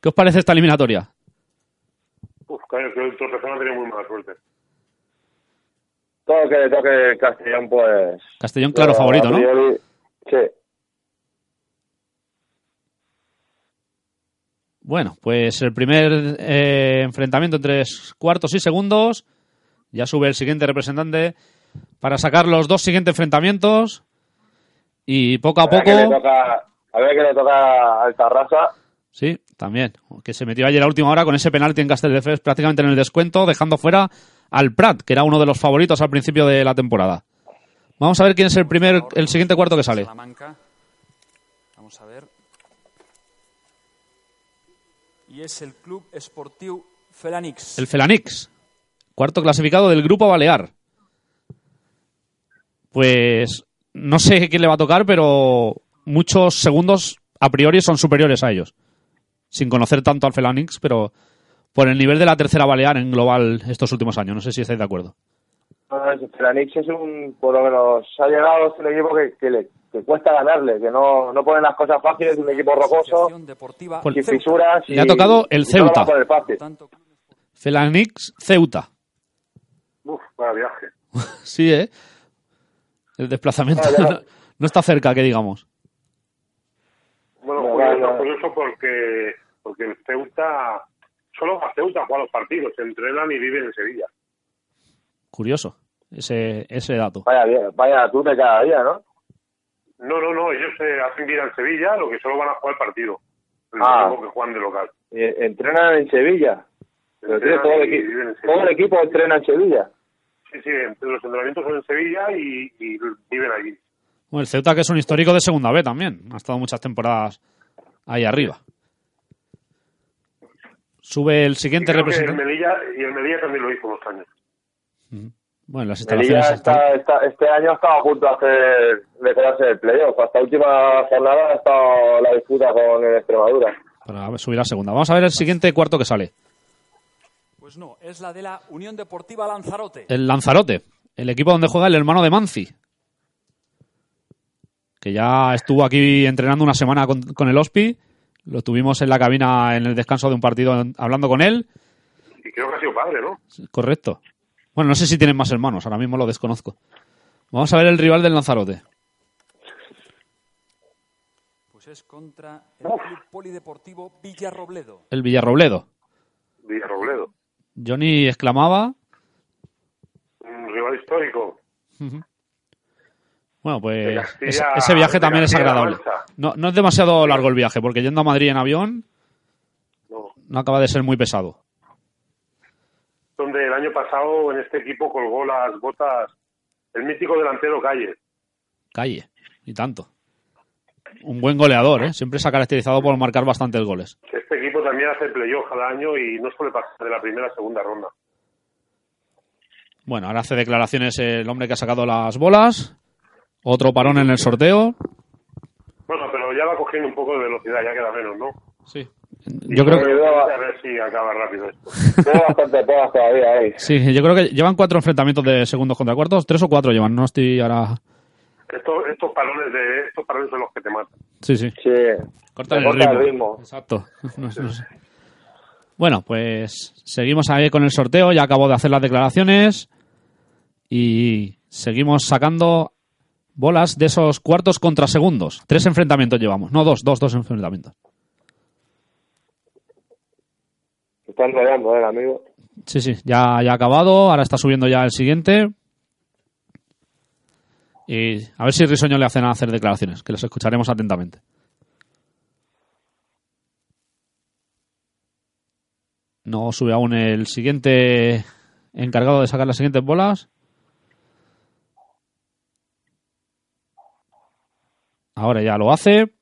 ¿Qué os parece esta eliminatoria? uf, claro, que el ha tenido muy mala suerte. Todo que le toque el Castellón, pues... Castellón, claro, eh, favorito, ¿no? priori, Sí. Bueno, pues el primer eh, enfrentamiento entre cuartos y segundos. Ya sube el siguiente representante para sacar los dos siguientes enfrentamientos. Y poco a A ver qué le poco. toca, a ver qué le toca al Tarrasa. Sí, también. Que se metió ayer a última hora con ese penalti en Castelldefels prácticamente en el descuento, dejando fuera al Prat, que era uno de los favoritos al principio de la temporada. Vamos a ver quién es el primer, el siguiente cuarto que sale. Vamos a ver. Y es el Club Esportiu Felanix. El Felanix, cuarto clasificado del Grupo Balear. Pues no sé quién le va a tocar, pero muchos segundos a priori son superiores a ellos. Sin conocer tanto al Felanix, pero por el nivel de la tercera Balear en global estos últimos años. No sé si estáis de acuerdo. Felanix es un, por lo menos, ha llegado un equipo que, que le que cuesta ganarle, que no, no ponen las cosas fáciles, es un equipo rocoso, sin fisuras. y- Le ha tocado el Ceuta. Felanix Ceuta. Uf, vaya viaje. Sí, ¿eh? El desplazamiento Ah, no, no está cerca, que digamos. Bueno, No, curioso, vaya. curioso porque, porque el Ceuta, solo a Ceuta juega los partidos, se entrenan y viven en Sevilla. Curioso ese, ese dato. Vaya, vaya tú de cada día, ¿no? No, no, no, ellos se hacen vida en Sevilla, lo que solo van a jugar el partido. El Ah. que juegan de local. Y entrenan en Sevilla. Pero tío, Entrenan todo, el y equi- viven en todo Sevilla. el equipo entrena en Sevilla. Sí, sí, los entrenamientos son en Sevilla y, y viven allí. Bueno, el Ceuta que es un histórico de segunda B también. Ha estado muchas temporadas ahí arriba. Sube el siguiente creo que el representante. Melilla, y el Melilla también lo hizo unos años. Bueno, las Melilla instalaciones está, está- este año ha estado a punto de hacer de quedarse el playoff. Hasta última jornada ha estado la disputa con el Extremadura. para subir a segunda. Vamos a ver el siguiente cuarto que sale. Pues no, es la de la Unión Deportiva Lanzarote. El Lanzarote, el equipo donde juega el hermano de Manzi. Que ya estuvo aquí entrenando una semana con, con el Ospi. Lo tuvimos en la cabina en el descanso de un partido en- hablando con él. Y creo que ha sido padre, ¿no? Correcto. Bueno, no sé si tienen más hermanos, ahora mismo lo desconozco. Vamos a ver el rival del Lanzarote. Pues es contra el Club Polideportivo Villarrobledo. El Villarrobledo. Villarrobledo. Johnny exclamaba. Un rival histórico. Bueno, pues Castilla- ese, ese viaje también es agradable. No, no es demasiado largo el viaje, porque yendo a Madrid en avión No. no acaba de ser muy pesado. Donde el año pasado en este equipo colgó las botas el mítico delantero Calle. Calle, y tanto. Un buen goleador, ¿eh? Siempre se ha caracterizado por marcar bastantes goles. Este equipo también hace playoff cada año y no suele pasar de la primera a segunda ronda. Bueno, ahora hace declaraciones el hombre que ha sacado las bolas. Otro parón en el sorteo. Bueno, pero ya va cogiendo un poco de velocidad, ya queda menos, ¿no? Sí. Yo creo que, A ver si acaba rápido esto. Tengo bastante todavía ahí. sí, yo creo que llevan cuatro enfrentamientos de segundos contra cuartos. Tres o cuatro llevan, no estoy ahora... Estos, estos parones de estos parones son los que te matan. Sí, sí. Sí. Cortan el corta ritmo. el ritmo. Exacto. No sé, no sé. Bueno, pues seguimos ahí con el sorteo. Ya acabo de hacer las declaraciones. Y seguimos sacando bolas de esos cuartos contra segundos. Tres enfrentamientos llevamos. No, dos, dos, dos enfrentamientos. Se está enrollando, ¿eh, el amigo? Sí, sí, ya, ya ha acabado. Ahora está subiendo ya el siguiente. Y a ver si Risueño le hacen hacer declaraciones, que los escucharemos atentamente. No sube aún el siguiente encargado de sacar las siguientes bolas. Ahora ya lo hace.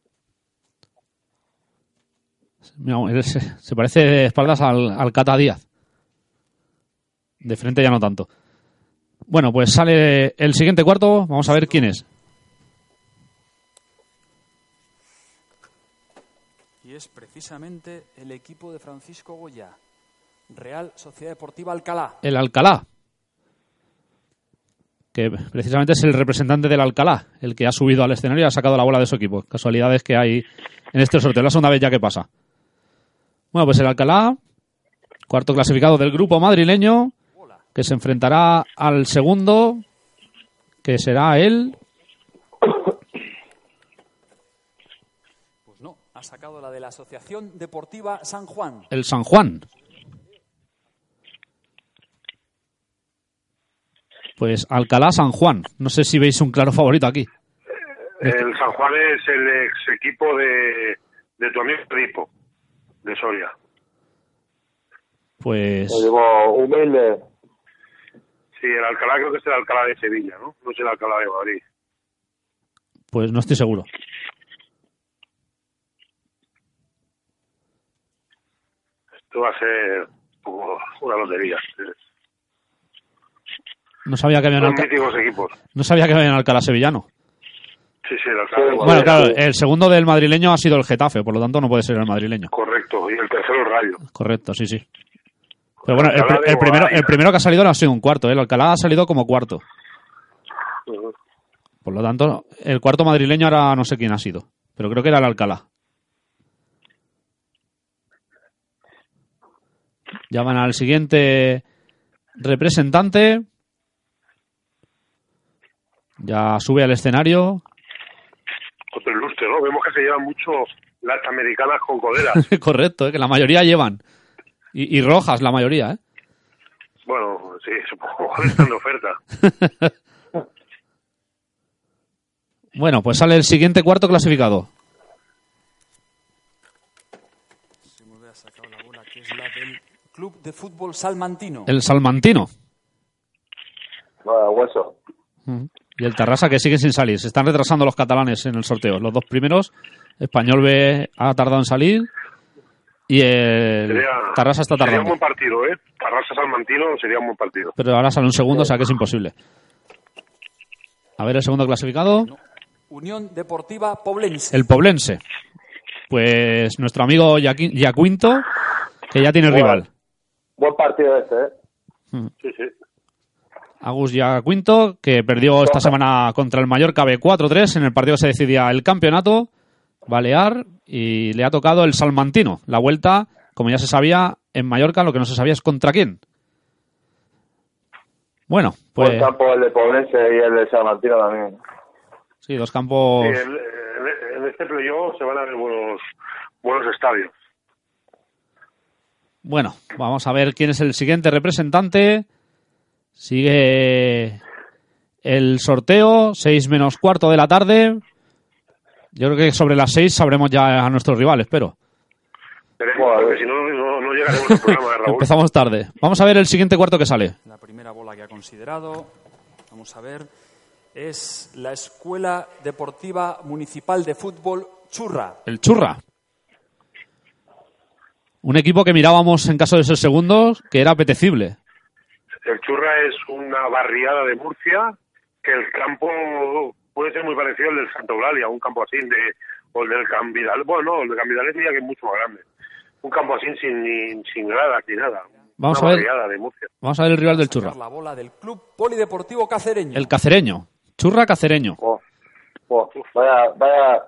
Se parece de espaldas al, al Cata Díaz. De frente ya no tanto. Bueno, pues sale el siguiente cuarto. Vamos a ver quién es. Y es precisamente el equipo de Francisco Goya. Real Sociedad Deportiva Alcalá. El Alcalá. Que precisamente es el representante del Alcalá, el que ha subido al escenario y ha sacado la bola de su equipo. Casualidades que hay en este sorteo. La segunda vez ya que pasa. Bueno, pues el Alcalá, cuarto clasificado del grupo madrileño, que se enfrentará al segundo, que será él. Pues no, ha sacado la de la Asociación Deportiva San Juan. el San Juan. Pues Alcalá San Juan. No sé si veis un claro favorito aquí. El San Juan es el ex equipo de, de tu amigo Ripo, de Soria. Pues Lo digo humilde. Sí, el Alcalá creo que es el Alcalá de Sevilla, ¿no? No es el Alcalá de Madrid. pues no estoy seguro. Esto va a ser poco una lotería. No sabía que había un Alcalá, equipos. no sabía que había un Alcalá sevillano. Sí, sí, el Alcalá de Bueno, claro, el segundo del madrileño ha sido el Getafe, por lo tanto no puede ser el madrileño. Correcto, y el tercero el Rayo. Correcto, sí, sí. Pero bueno, el, primero, el primero que ha salido no ha sido un cuarto, ¿eh? el Alcalá ha salido como cuarto. Por lo tanto, el cuarto madrileño ahora no sé quién ha sido, pero creo que era el Alcalá. Llaman al siguiente representante. Ya sube al escenario. Otro ilustre, ¿no? Vemos que se llevan mucho las americanas con coderas. Correcto, ¿eh? que la mayoría llevan. Y, y rojas, la mayoría, ¿eh? bueno, sí, supongo que están de oferta. Bueno, pues sale el siguiente cuarto clasificado. Se me ha sacado la bola, que es la del Club de Fútbol Salmantino. El Salmantino. Hueso. Y el Tarrasa que sigue sin salir. Se están retrasando los catalanes en el sorteo. Los dos primeros, Español B ha tardado en salir y el Sería, Tarrasa está sería un tardando. buen partido, ¿eh? Tarrasa Salmantino sería un buen partido. Pero ahora sale un segundo, o sea que es imposible. A ver el segundo clasificado. Unión Deportiva Poblense. El Poblense. Pues nuestro amigo Yacuinto, que ya tiene Bueno. rival. Buen partido este, ¿eh? Sí, sí. Agus Yacuinto, que perdió esta semana contra el Mallorca B4-3 en el partido que se decidía el campeonato balear y le ha tocado el Salmantino. La vuelta, como ya se sabía, en Mallorca lo que no se sabía es contra quién. Bueno, pues Buen campo el de Poblense y el de Salmantino también. sí, dos campos. Sí, en, este playoff se van a ver buenos, buenos estadios. Bueno, vamos a ver quién es el siguiente representante. Sigue el sorteo, 6 menos cuarto de la tarde. Yo creo que sobre las 6 sabremos ya a nuestros rivales, pero porque si no, no, no llegaremos al programa de Raúl. empezamos tarde. Vamos a ver el siguiente cuarto que sale. La primera bola que ha considerado, vamos a ver, es la Escuela Deportiva Municipal de Fútbol Churra. El Churra. Un equipo que mirábamos en caso de ser segundos, que era apetecible. El Churra es una barriada de Murcia que el campo puede ser muy parecido al del Santa Eulalia, un campo así de o el del Cambidal. Bueno, no, el de Cambidal diría que es mucho más grande. Un campo así sin ni, sin gradas ni nada. Vamos una a ver. barriada de Murcia. Vamos a ver el rival del Churra. La bola del Club Polideportivo Cacereño. El Cacereño. Churra Cacereño. Oh, oh, vaya, vaya,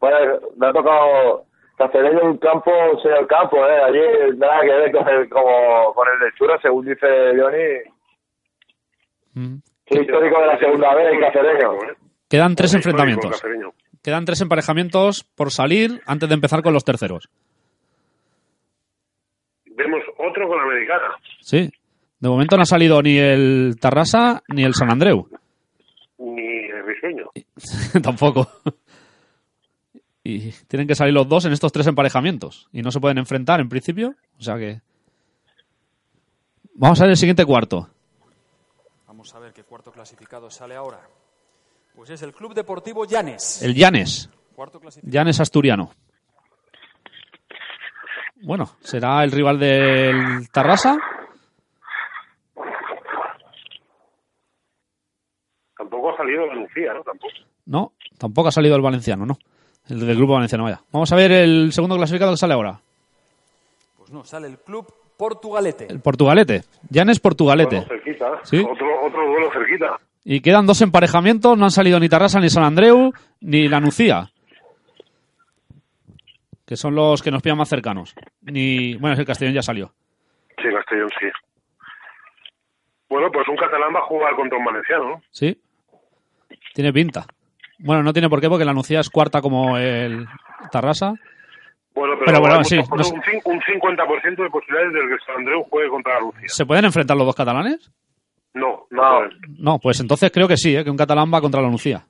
vaya, me ha tocado Cacereño un campo, señor el campo, eh. Allí nada que ver con el, como, con el de Chura, según dice Johnny. Mm. Histórico de la segunda vez, el Cacereño. Quedan tres enfrentamientos. Quedan tres emparejamientos por salir antes de empezar con los terceros. Vemos otro con Americana. Sí. De momento no ha salido ni el Tarrasa ni el San Andreu. Ni el Risueño. Tampoco. Y tienen que salir los dos en estos tres emparejamientos. Y no se pueden enfrentar en principio. O sea que. Vamos a ver el siguiente cuarto. Vamos a ver qué cuarto clasificado sale ahora. Pues es el Club Deportivo Llanes. El Llanes. Cuarto clasificado. Llanes Asturiano. Bueno, será el rival del Tarrasa. Tampoco ha salido la Lucía, ¿no? Tampoco. No, tampoco ha salido el valenciano, no. El del grupo valenciano, vaya. Vamos a ver el segundo clasificado que sale ahora. Pues no, sale el Club Portugalete. El Portugalete. Llanes Portugalete. Bueno, cerquita. Sí. Otro, otro duelo cerquita. Y quedan dos emparejamientos, no han salido ni Tarrasa, ni San Andreu, ni la Nucía. Que son los que nos pillan más cercanos. Ni. Bueno, es el Castellón ya salió. Sí, Castellón sí. Bueno, pues un catalán va a jugar contra un valenciano, ¿no? Sí. Tiene pinta. Bueno, no tiene por qué, porque la Nucía es cuarta como el Tarrasa. Bueno, pero, Pero bueno, sí, no sé. un, cin- un 50% de posibilidades de que San Andreu juegue contra la Lucía. ¿Se pueden enfrentar los dos catalanes? No, no, No. pueden. No, pues entonces creo que sí, ¿eh? que un catalán va contra la Nucía.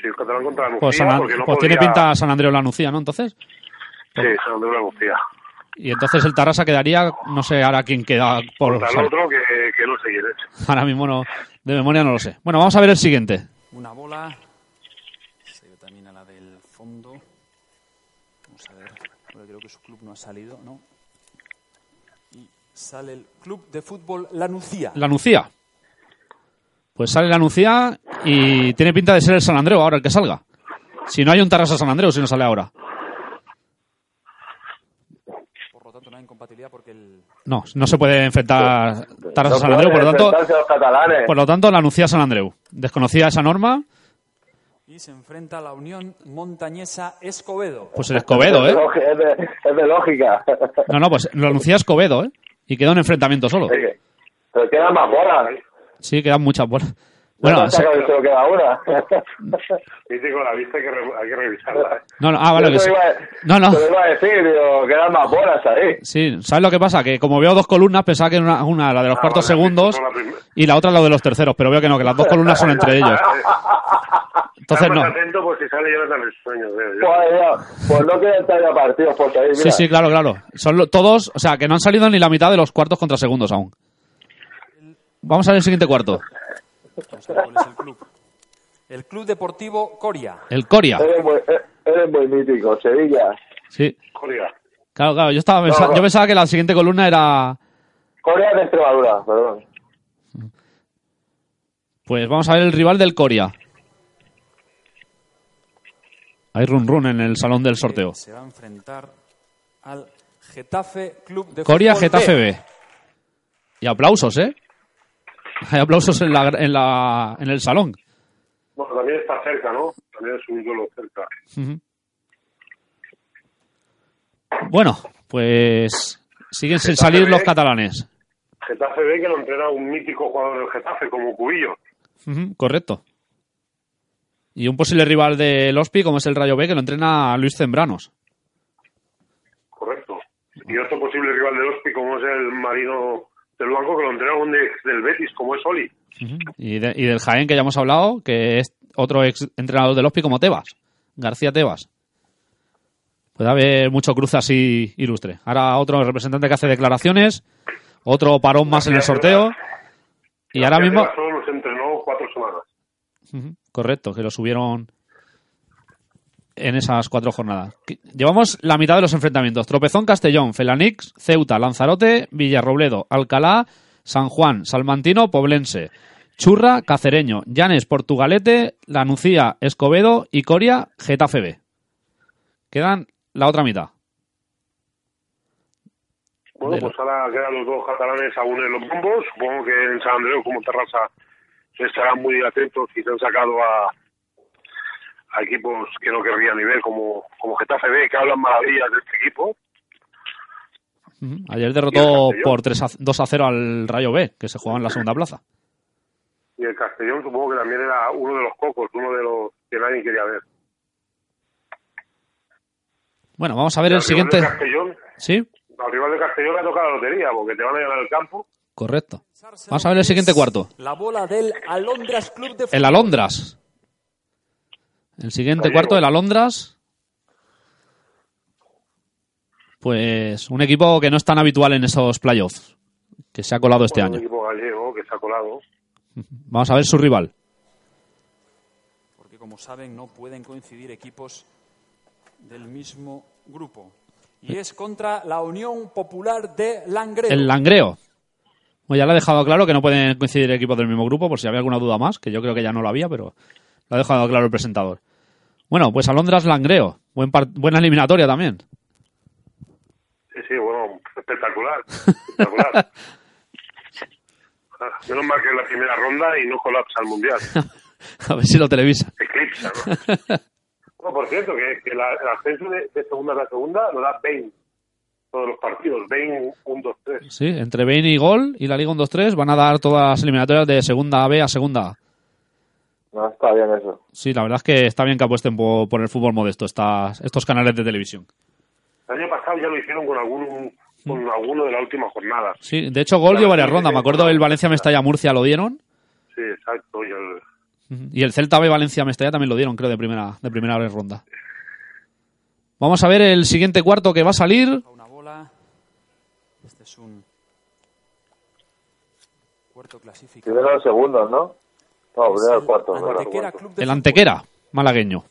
Sí, el catalán contra la Lucía, Pues, San An- porque no pues tiene pinta San Andreu la Nucía, ¿no? Entonces. Sí, San Andreu la Lucía. Y entonces el Tarrasa quedaría, no sé ahora quién queda por. Contra el otro que, que no sé quién es. Ahora mismo no, de memoria no lo sé. Bueno, vamos a ver el siguiente. Una bola. Se ve también a la del fondo. Vamos a ver. porque Creo que su club no ha salido, ¿no? Sale el Club de Fútbol La Nucía. La Nucía. Pues sale la Nucía y tiene pinta de ser el San Andreu ahora el que salga. Si no hay un Tarrasa San Andreu, si no sale ahora. Por lo tanto, no hay incompatibilidad porque el. No, no se puede enfrentar Tarrasa No San Andreu, por lo tanto, enfrentarse los catalanes. por lo tanto la Nucía San Andreu. Desconocía esa norma, Y se enfrenta a la Unión Montañesa Escobedo. pues el Escobedo, Es ¿eh? es de- es de lógica. No, no, pues la Nucía Escobedo, ¿eh? Y quedó un enfrentamiento solo. Que- Pero quedan más bolas. Sí, quedan muchas bolas. Bueno, no se- que solo queda una. Con la vista hay que, re- hay que revisarla. ¿eh? no, no, ah, vale, que sí. iba a- No, no. Te iba a decir, digo, quedan más bolas ahí. Sí, ¿sabes lo que pasa? Que como veo dos columnas, pensaba que una, una la de los Ah, cuartos vale, segundos la y la otra la de los terceros, pero veo que no, que las dos columnas son entre ellos. Entonces no. atento por si sale Jonathan el sueño. veo yo. Pues, ya, pues no quedan todavía partidos por ahí. Sí, mira. sí, claro, claro. Son lo- todos, o sea, que no han salido ni la mitad de los cuartos contra segundos aún. Vamos a ver el siguiente cuarto. Cuál es el club. El Club Deportivo Coria. El Coria. Eres muy, eh, eres muy mítico, Sevilla. Sí. Coria. Claro, claro. Yo, estaba no. yo pensaba que la siguiente columna era... Corea de Extremadura, perdón. Pues vamos a ver el rival del Coria. Hay run run en el salón del sorteo. Se va a enfrentar al Getafe Club de Coria Fútbol Getafe B. B. Y aplausos, ¿eh? Hay aplausos en, la, en, la, en el salón. Bueno, también está cerca, ¿no? También es un duelo cerca. Bueno, pues siguen sin salir B. los catalanes. Getafe B que lo entrena un mítico jugador del Getafe como Cubillo. Correcto. Y un posible rival del Ospi, como es el Rayo B, que lo entrena Luis Zembranos. Correcto. Y otro posible rival del Ospi como es el Marino del Blanco que lo entrena un ex del Betis como es Oli. Y, de- y del Jaén, que ya hemos hablado, que es otro ex entrenador del Ospi, como Tebas. García Tebas. Puede haber mucho cruce así ilustre. Ahora otro representante que hace declaraciones, otro parón más en el sorteo. Y ahora mismo... Solo nos entrenó cuatro semanas. Correcto, que lo subieron en esas cuatro jornadas. Llevamos la mitad de los enfrentamientos. Tropezón, Castellón, Felanix, Ceuta, Lanzarote, Villarrobledo, Alcalá, San Juan, Salmantino, Poblense, Churra, Cacereño, Llanes, Portugalete, La Nucía, Escobedo y Coria, Getafe B. Quedan la otra mitad. Bueno, pues ahora quedan los dos catalanes aún en los bombos. Supongo que en San Andreu, como Terrassa, estarán muy atentos y se han sacado a, a equipos que no querrían ni ver, como, como Getafe B, que hablan maravillas de este equipo. Ayer derrotó por 3 a, 2 a 0 al Rayo B, que se jugaba en la segunda plaza. Y el Castellón supongo que también era uno de los cocos, uno de los que nadie quería ver. Bueno, vamos a ver el al siguiente. Castellón, ¿Sí? al rival de Castellón le ha tocado la lotería, porque te van a ganar el campo. Correcto. Vamos a ver el siguiente cuarto. La bola del Alondras Club de Fútbol. El Alondras. El siguiente Gallego. cuarto, el Alondras. Pues un equipo que no es tan habitual en esos playoffs, que se ha colado este Bueno, Un año. equipo gallego que se ha colado. Vamos a ver su rival. Porque como saben, no pueden coincidir equipos del mismo grupo. Y es contra la Unión Popular de Langreo. El Langreo. Pues ya le ha dejado claro que no pueden coincidir equipos del mismo grupo, por si había alguna duda más, que yo creo que ya no lo había, pero lo ha dejado claro el presentador. Bueno, pues Alondras Langreo. Buen buena eliminatoria también. Sí, sí, bueno, espectacular. espectacular. Ah, Menos mal que es la primera ronda y no colapsa el mundial. A ver si lo televisa. Eclipsa, ¿no? Bueno, por cierto, que, que la- el ascenso de, de segunda a la segunda lo da Bain. Todos los partidos. Bain 1, 2, 3. Sí, entre Bain y Gol y la Liga 1-2-3 van a dar todas las eliminatorias de segunda B a segunda A. No, está bien eso. Sí, la verdad es que está bien que apuesten por, por el fútbol modesto estas, estos canales de televisión. El año pasado ya lo hicieron con algún con alguno de la última jornada. Sí, de hecho Gol dio varias rondas. Me acuerdo el Valencia Mestalla Murcia lo dieron Sí, exacto. Y el, y el Celta B Valencia Mestalla también lo dieron, creo, de primera, de primera ronda. Vamos a ver el siguiente cuarto que va a salir. Una bola. Este es un cuarto clasificado. Primero los segundos, ¿no? No, primero el cuarto. el Antequera. Club de El. Antequera, malagueño.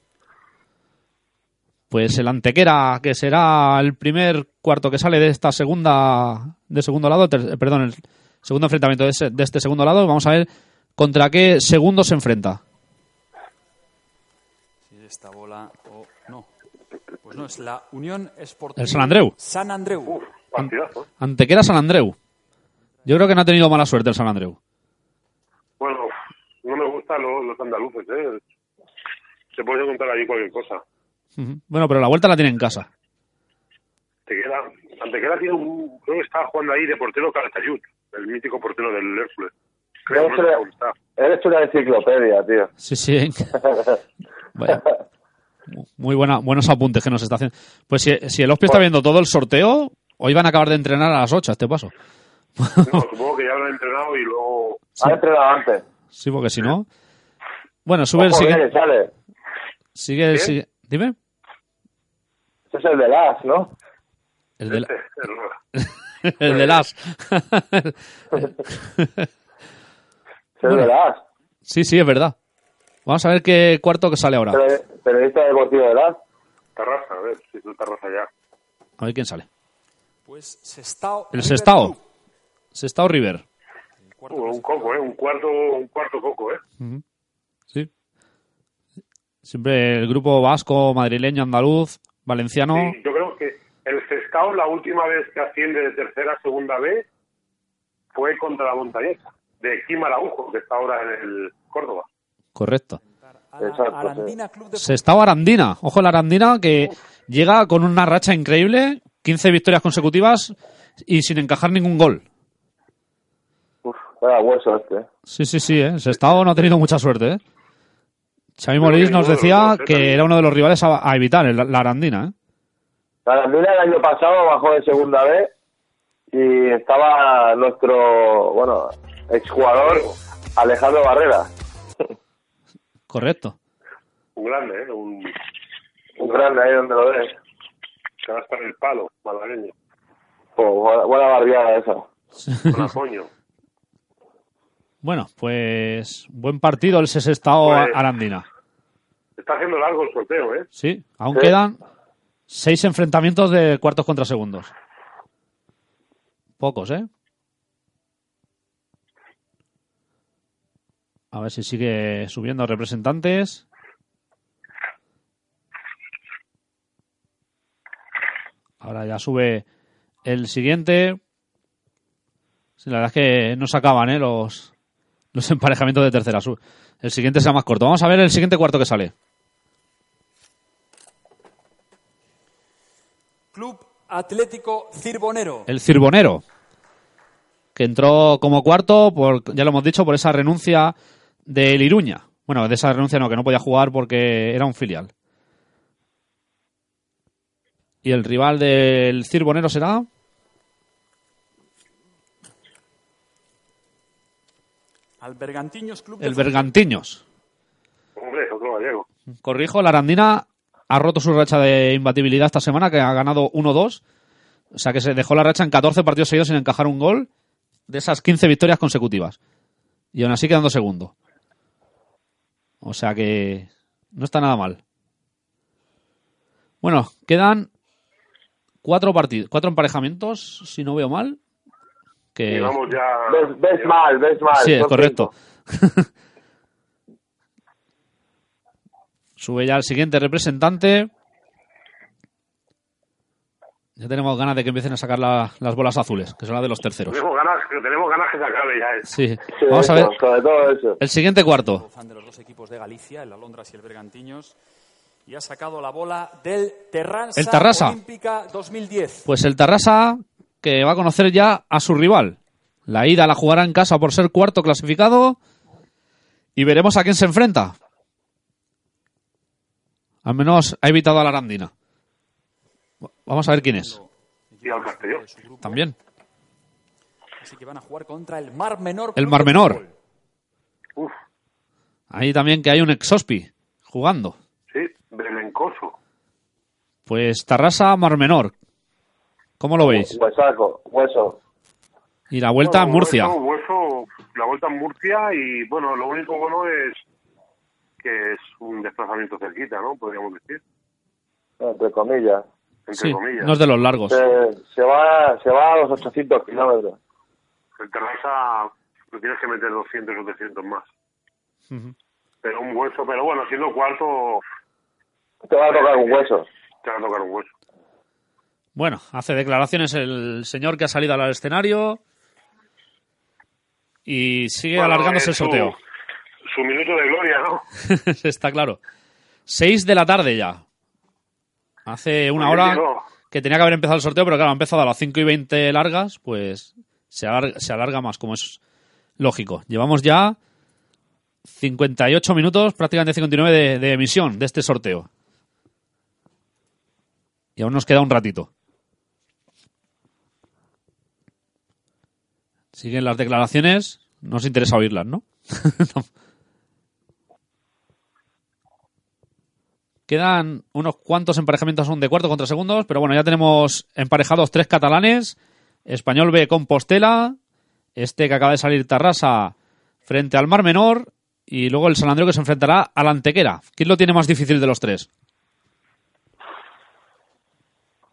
Pues el Antequera, que será el primer cuarto que sale de esta segunda, de segundo lado, ter- eh, perdón, el segundo enfrentamiento de, ese- de este segundo lado. Vamos a ver contra qué segundo se enfrenta. Si esta bola o no. Pues no, es la Unión Esportiva. El San Andreu. San Andreu. Uf. Antequera San Andreu. Yo creo que no ha tenido mala suerte el San Andreu. Bueno, no me gustan los, los andaluces, ¿eh? Se puede encontrar allí cualquier cosa. Bueno, pero la vuelta la tiene en casa. Te queda, Antequera tiene un, creo que está jugando ahí de portero Calatayud, el mítico portero del Hércules. Creo, no sé dónde está. Eres una enciclopedia, tío. Sí, sí. Bueno, muy buena, buenos apuntes que nos está haciendo. Pues si, si el Hospi está viendo todo el sorteo, hoy van a acabar de entrenar a las 8 a este paso. No, supongo que ya lo han entrenado y luego... Ha entrenado antes. Sí, porque si no. Bueno, sube el siguiente. viene, sale. Sigue el sigue- Dime. Ese es el de las, ¿no? El de, la- Este, el- de las. El de las. sí, sí, es verdad. Vamos a ver qué cuarto que sale ahora. Peri- Periodista deportivo de las. Tarraza, a ver si es el Tarraza ya. A ver quién sale. Pues Sestao. El Sestao. Sestao River. Uh, un coco, ¿eh? Un cuarto, un cuarto coco, ¿eh? Sí. Siempre el grupo vasco, madrileño, andaluz, valenciano. Sí, yo creo que el Sestao, la última vez que asciende de tercera a segunda B, fue contra la Montañesa, de Kim Araujo, que está ahora en el Córdoba. Correcto. Exacto, Arandina Club de Arandina. Ojo la Arandina que llega con una racha increíble, 15 victorias consecutivas y sin encajar ningún gol. Vaya hueso este. eh. Sí, sí, sí, ¿eh? Sestao no ha tenido mucha suerte, ¿eh? Xavi Morís nos decía que era uno de los rivales a, a evitar, el- la Arandina, ¿eh? La Arandina el año pasado bajó de segunda B y estaba nuestro, bueno, exjugador Alejandro Barrera. Correcto. Un grande, ¿eh? Un, Un grande ahí donde lo ves. que va a estar el palo, malagueño, Oh, buena, buena barriada esa. con Apoño. Bueno, pues buen partido el Sestao Pues- Arandina. Está haciendo largo el sorteo, ¿eh? Sí, aún Sí. quedan seis enfrentamientos de cuartos contra segundos. Pocos, ¿eh? A ver si sigue subiendo representantes. Ahora ya sube el siguiente. Sí, la verdad es que no se acaban, ¿eh? Los, los emparejamientos de tercera. Su- El siguiente será más corto. Vamos a ver el siguiente cuarto que sale. Club Atlético Cirbonero. El Cirbonero, que entró como cuarto, por, ya lo hemos dicho, por esa renuncia del Iruña. Bueno, de esa renuncia no, que no podía jugar porque era un filial. Y el rival del Cirbonero será Al Bergantiños Club de el. Bergantiños. Hombre, otro gallego. Corrijo, la Arandina ha roto su racha de imbatibilidad esta semana, que ha ganado 1-2. O sea que se dejó la racha en 14 partidos seguidos sin encajar un gol de esas 15 victorias consecutivas. Y aún así quedando segundo. O sea que no está nada mal. Bueno, quedan cuatro partidos, cuatro emparejamientos, si no veo mal. Que... Ya... Ves, ves mal, ves mal. Sí, es correcto. Sube ya el siguiente representante. Ya tenemos ganas de que empiecen a sacar la- las bolas azules, que son las de los terceros. Tenemos ganas, tenemos ganas que se acabe ya. ¿eh? Sí. Sí, Vamos a eso, ver Sobre todo eso. el siguiente cuarto. fan de los dos equipos de Galicia, el Alondras y el Bergantiños, y ha sacado la bola del Terransa, El Tarrasa. Olímpica 2010. Pues el Tarrasa, que va a conocer ya a su rival. La ida la jugará en casa por ser cuarto clasificado. Y veremos a quién se enfrenta. Al menos ha evitado a la Arandina. Vamos a ver quién es. También. Así que van a jugar contra el Mar Menor. El Mar Menor. Uf, Ahí también que hay un exospi jugando. sí, Belencoso. Pues Tarrasa Mar Menor. ¿Cómo lo veis? Huesaco, hueso. Y la vuelta en Bueno, Murcia. Hueso, hueso, la vuelta en Murcia y bueno, lo único bueno es que es un desplazamiento cerquita, ¿no? Podríamos decir, Entre comillas. entre Sí, comillas. no es de los largos. Se, se va, se va a los 800 kilómetros. El Terrassa lo tienes que meter 200 o 300 más. Pero un hueso, pero bueno, siendo cuarto, Te va a tocar un hueso. te va a tocar un hueso. Bueno, hace declaraciones el señor que ha salido al escenario y sigue Bueno, alargándose el su- sorteo. Su minuto de gloria, ¿no? Está claro. Seis de la tarde ya. Hace una Pues hora que que tenía que haber empezado el sorteo, pero claro, ha empezado a las 5 y 20 largas, pues se alarga, se alarga más, como es lógico. Llevamos ya 58 minutos, prácticamente 59 de, de emisión de este sorteo. Y aún nos queda un ratito. Siguen las declaraciones. No os interesa oírlas, ¿no? Quedan unos cuantos emparejamientos aún de cuarto contra segundos, pero bueno, ya tenemos emparejados tres catalanes. Español B Compostela, este que acaba de salir Tarrasa frente al Mar Menor y luego el San Andreu que se enfrentará al Antequera. ¿Quién lo tiene más difícil de los tres?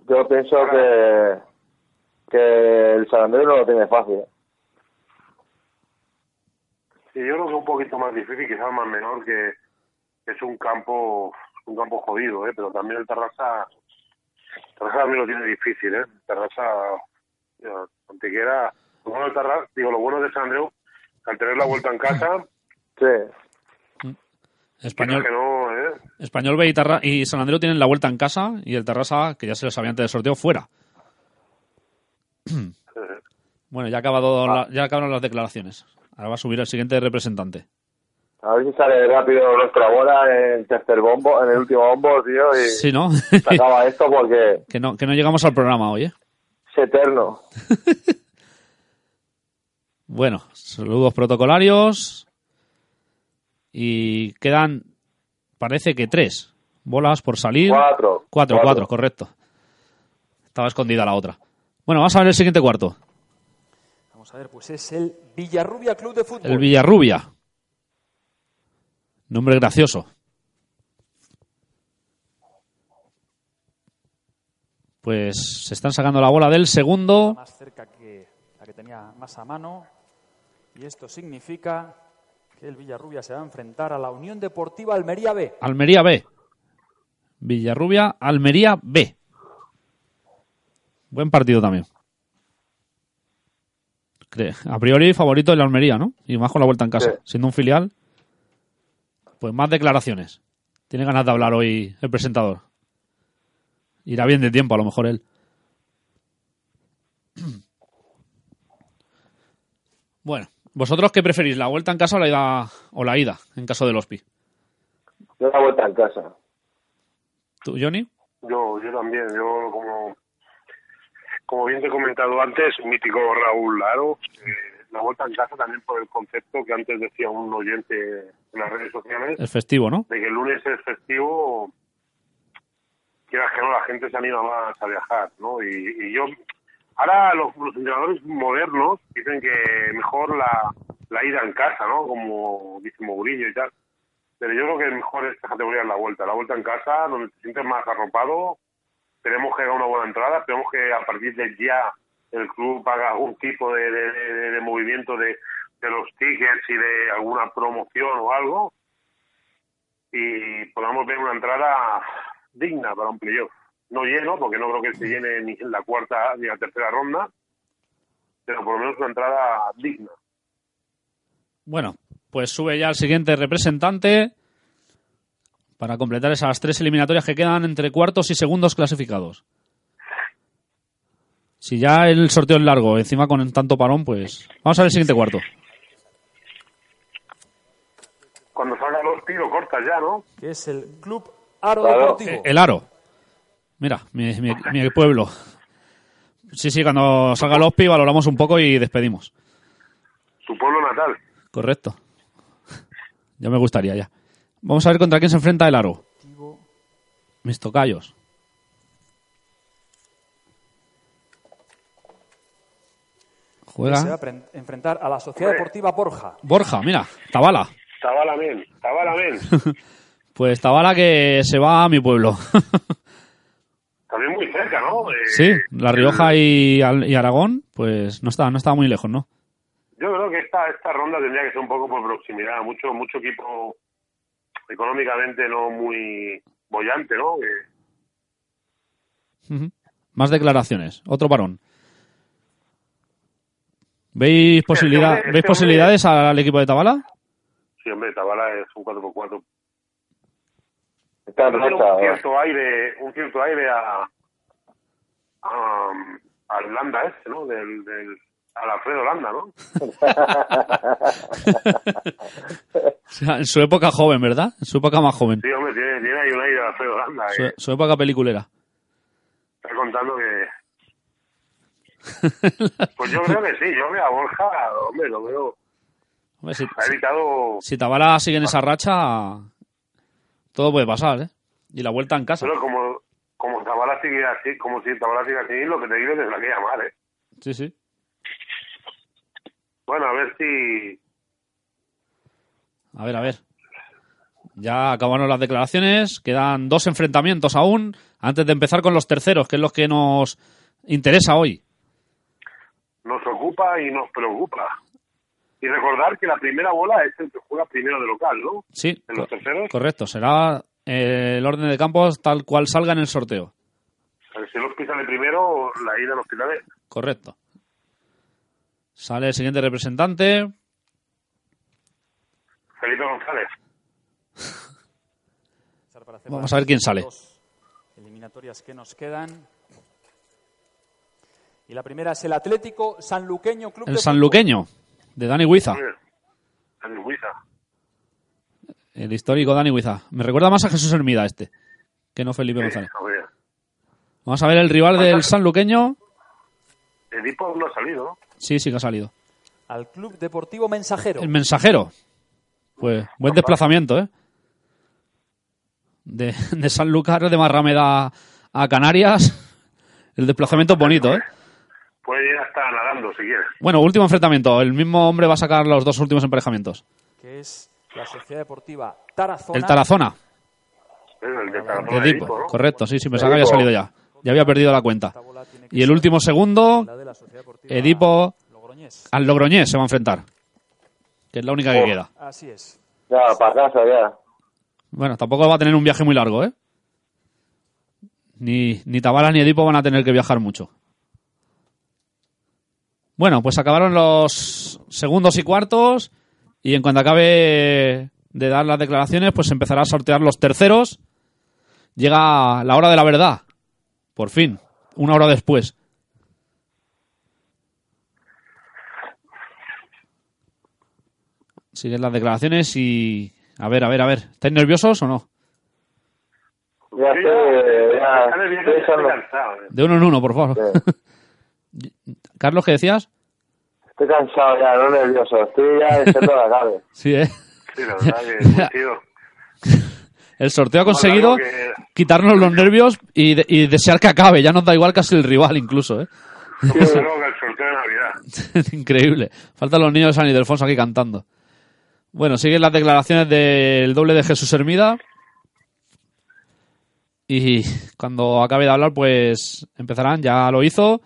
Yo pienso que, que el San Andrés no lo tiene fácil. Sí, yo creo que un poquito más difícil, quizás más menor, que es un campo un campo jodido, ¿eh? pero también el Terrassa, Terrassa también lo tiene difícil, ¿eh? Terrassa, ya, Antequera, lo bueno del Terrassa, digo, lo bueno de San Andreu, al tener la vuelta en casa, Sí. Español, que no, ¿eh? Español B y, Tarra- y San Andreu tienen la vuelta en casa y el Tarrasa, que ya se lo sabía antes del sorteo, fuera. Bueno, ya, ha acabado la- ya acabaron las declaraciones. Ahora va a subir el siguiente representante. A ver si sale rápido nuestra bola en el tercer bombo, en el último bombo, tío, y Sí, ¿no? se acaba esto porque que no que no llegamos al programa hoy, ¿eh? es eterno. Bueno, saludos protocolarios. Y quedan, parece que tres bolas por salir. Cuatro. Cuatro, cuatro, correcto. Estaba escondida la otra. Bueno, vamos a ver el siguiente cuarto. A ver, pues es el Villarrubia Club de Fútbol. El Villarrubia. Nombre gracioso. Pues se están sacando la bola del segundo. más cerca que la que tenía más a mano. Y esto significa que el Villarrubia se va a enfrentar a la Unión Deportiva Almería B. Almería B. Villarrubia, Almería B. Buen partido también. A priori favorito el Almería, ¿no? Y más con la vuelta en casa. Sí. Siendo un filial. Pues más declaraciones. Tiene ganas de hablar hoy el presentador. Irá bien de tiempo, a lo mejor él. Bueno, ¿vosotros qué preferís? ¿La vuelta en casa o la ida, o la ida en caso del Hospi? Yo la vuelta en casa. ¿Tú, Johnny? Yo, yo también, yo como, como bien te he comentado antes, mítico Raúl Laro, eh, la vuelta en casa también por el concepto que antes decía un oyente en las redes sociales, Es festivo, ¿no? de que el lunes es festivo, quieras que no, la gente se anima más a viajar, ¿no? Y, y yo, ahora los, los entrenadores modernos dicen que mejor la, la ida en casa, ¿no? Como dice Mourinho y tal. Pero yo creo que mejor esta categoría es la vuelta. La vuelta en casa, donde te sientes más arropado. Tenemos que haga una buena entrada. Esperemos que a partir de ya el club haga algún tipo de, de- movimiento de los tickets y de alguna promoción o algo. Y podamos ver una entrada digna para un playoff. No lleno, porque no creo que se llene ni en la cuarta ni en la tercera ronda. Pero por lo menos una entrada digna. Bueno, pues sube ya el siguiente representante para completar esas tres eliminatorias que quedan entre cuartos y segundos clasificados. Si ya el sorteo es largo, encima con tanto parón, pues vamos a ver el siguiente cuarto. Cuando salga los tiros cortas ya, ¿no? que es el Club Aro Claro. Deportivo. Eh, El Aro. Mira, mi, mi- mi pueblo. Sí, sí, cuando salga el OSPI valoramos un poco y despedimos. Su pueblo natal. Correcto. Ya me gustaría ya. Vamos a ver contra quién se enfrenta el Aro. Mis tocayos. que se va a Juega enfrentar a la Sociedad Deportiva Borja. Borja, mira, Tabala. Tabala men, Tabala men. Pues Tabala que se va a mi pueblo. También muy cerca, ¿no? Eh, sí, La Rioja y, Aragón, pues no está, no estaba muy lejos, ¿no? Yo creo que esta, esta ronda tendría que ser un poco por proximidad. Mucho mucho equipo económicamente no muy bollante, ¿no? Que- Ujú. Más declaraciones. Otro parón. ¿Veis, posibilidad, este ¿veis hombre- posibilidades al equipo de Tabala? sí, hombre, Tabala es un 4x4. Está un cierto aire, un cierto aire a, al Landa este, ¿no? Del, del, al Alfredo Landa, ¿no? O sea, en su época joven, ¿verdad? En su época más joven. Sí, hombre, tiene, tiene ahí un aire de Alfredo Landa. Su, Que su época peliculera. está contando que... Pues yo creo que sí, yo veo a Borja, hombre, lo veo... Hombre, si, Ha evitado... si Tabara sigue en esa racha, todo puede pasar, ¿eh? Y la vuelta en casa. Pero como, como Zabala sigue así, como si Zabala sigue así, lo que te digo es la que llamar, ¿eh? Sí, sí. Bueno, a ver si... A ver, a ver. Ya acabaron las declaraciones. Quedan dos enfrentamientos aún antes de empezar con los terceros, que es lo que nos interesa hoy. nos ocupa y nos preocupa. Y recordar que la primera bola es el que juega primero de local, ¿no? Sí, En los terceros. correcto. Será eh, el orden de campos tal cual salga en el sorteo. Si los pisan de primero, la ida quita de... Correcto. Sale el siguiente representante. Felipe González. Vamos a ver quién sale. eliminatorias que nos quedan. Y la primera es el Atlético Sanluqueño Club El de sanluqueño, de Dani Huiza. En Huiza. El histórico Dani Huiza. Me recuerda más a Jesús Hermida este, que no Felipe Sí, González. Vamos a ver el rival del sanluqueño. Edipo no ha salido, ¿no? Sí, sí que ha salido. Al Club Deportivo Mensajero. El mensajero. Pues buen desplazamiento, ¿eh? De, de Sanlúcar de Marrameda a Canarias. El desplazamiento es bonito, ¿eh? Puede ir hasta nadando, si quieres. Bueno, último enfrentamiento. El mismo hombre va a sacar los dos últimos emparejamientos. que es la Sociedad Deportiva Tarazona. El Tarazona, Es el de Tarazona de de Edipo. Edipo, ¿no? Correcto, sí, sí, pensaba que había salido ya. Ya había perdido la cuenta. Y el último segundo, Edipo Logroñés. al Logroñés se va a enfrentar. Que es la única que Oh. queda. Así es. Ya, para casa, ya. Bueno, tampoco va a tener un viaje muy largo, ¿eh? Ni, ni Tabala ni Edipo van a tener que viajar mucho. Bueno, pues acabaron los segundos y cuartos y en cuanto acabe de dar las declaraciones, pues se empezará a sortear los terceros. Llega la hora de la verdad. Por fin, una hora después. Siguen las declaraciones y... A ver, a ver, a ver. ¿Estáis nerviosos o no? Ya sé, ya. Estoy estoy estoy cansado. ¿eh? De uno en uno, por favor. Sí. Carlos, ¿qué decías? Estoy cansado ya, no nervioso. Estoy ya echando la cabe. Sí, ¿eh? Sí, la verdad que es tío. El sorteo ha conseguido que- quitarnos los nervios y, de- y desear que acabe. Ya nos da igual casi el rival incluso, ¿eh? Como que el sorteo de Navidad. Increíble. Faltan los niños de San Ildefonso aquí cantando. Bueno, siguen las declaraciones del doble de Jesús Hermida. Y cuando acabe de hablar, pues empezarán. Ya lo hizo.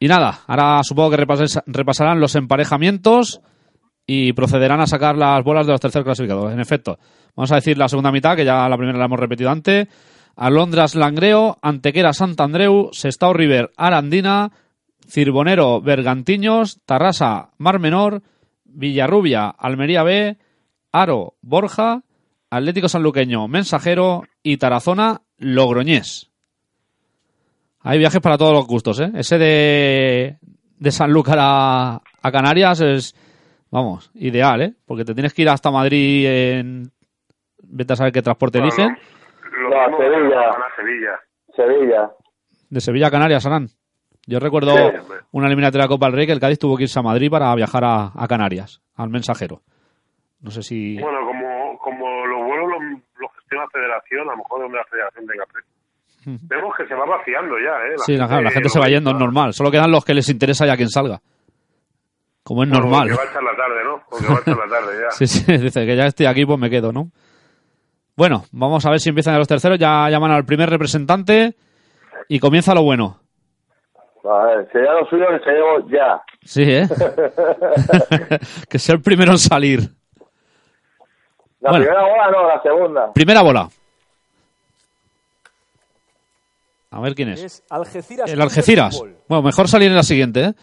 Y nada, ahora supongo que repasarán los emparejamientos y procederán a sacar las bolas de los terceros clasificados. En efecto, vamos a decir la segunda mitad, que ya la primera la hemos repetido antes. Alondras Langreo, Antequera Santandreu, Sestao River Arandina, Cirbonero Bergantiños, Tarrasa Mar Menor, Villarrubia Almería B, Aro Borja, Atlético Sanluqueño Mensajero y Tarazona Logroñés. Hay viajes para todos los gustos, ¿eh? Ese de, de Sanlúcar a, a Canarias es, vamos, ideal, ¿eh? Porque te tienes que ir hasta Madrid en... Vete a saber qué transporte No, eligen. no. Lo No, mismo Sevilla. a Sevilla. Sevilla. De Sevilla a Canarias, Arán. Yo recuerdo Sí, una eliminatoria de Copa del Rey que el Cádiz tuvo que irse a Madrid para viajar a, a Canarias, al mensajero. No sé si... Bueno, como, como los vuelos los lo gestiona la federación, a lo mejor donde la federación tenga precio. Vemos que se va vaciando ya, ¿eh? sí, la, la gente se va yendo, es normal. Solo quedan los que les interesa ya quien salga. Como es normal. Que va a echar la tarde, ¿no? Porque va a echar la tarde ya. Sí, sí, dice que ya estoy aquí, pues me quedo, ¿no? Bueno, vamos a ver si empiezan los terceros. Ya llaman al primer representante y comienza lo bueno. A ver, si ya lo suyo que seguimos ya. Sí, ¿eh? que sea el primero en salir. La Bueno. primera bola no, la segunda. Primera bola. A ver quién es. Es Algeciras. El de Algeciras. Bueno, mejor salir en la siguiente, ¿eh?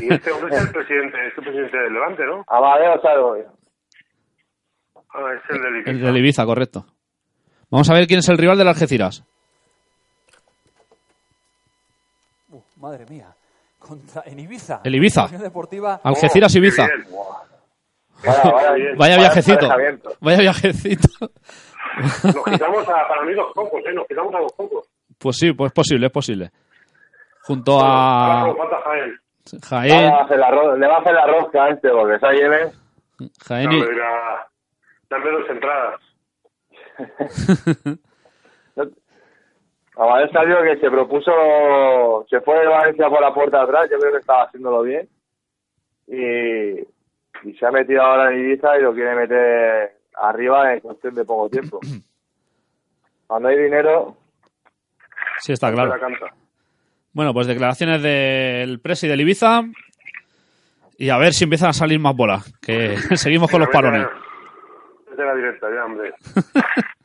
Y este hombre es el presidente, es el presidente del Levante, ¿no? Amadeo Salvo. Ah, es el del Ibiza. El de Ibiza, correcto. Vamos a ver quién es el rival del Algeciras. Uh, madre mía. Contra, en Ibiza. El Ibiza. Deportiva. Algeciras Oh, Ibiza. bien. Vaya, vaya, bien. Vaya viajecito. Vaya viajecito. Nos quitamos a, para mí dos pocos, ¿eh? Nos quitamos a dos pocos. Pues sí, pues es posible, es posible. Junto a Jaén. Le Jaén, va a hacer la ro- le va a hacer la rosca a este, porque esa lleve. Jaén y, dame dos entradas. Amadeo salió que se propuso, se fue de Valencia por la puerta atrás, yo creo que estaba haciéndolo bien. Y, y se ha metido ahora en Ibiza y lo quiere meter arriba en cuestión de poco tiempo. Cuando hay dinero, Sí, está La claro. Bueno, pues declaraciones del presi del Ibiza. Y a ver si empiezan a salir más bolas. Que seguimos con los parones. la directa ya, hombre.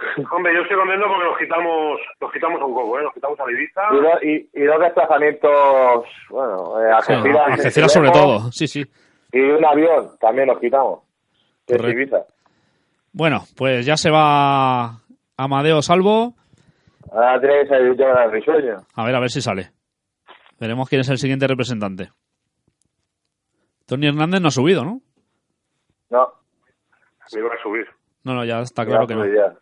hombre, yo estoy contento porque nos quitamos, nos quitamos a un coco, ¿eh? Nos quitamos a la Ibiza. y, do- y, y dos desplazamientos, bueno, eh, Algeciras sobre todo. Sí, sí. Y un avión, también nos quitamos. Que es. Ibiza. Bueno, pues ya se va Amadeo Salvo. Ahora tiene que salir el risueño. A ver, a ver si sale. Veremos quién es el siguiente representante. Tony Hernández no ha subido, ¿no? No, Me iba a subir. No, no, ya está claro ya, que no. ya.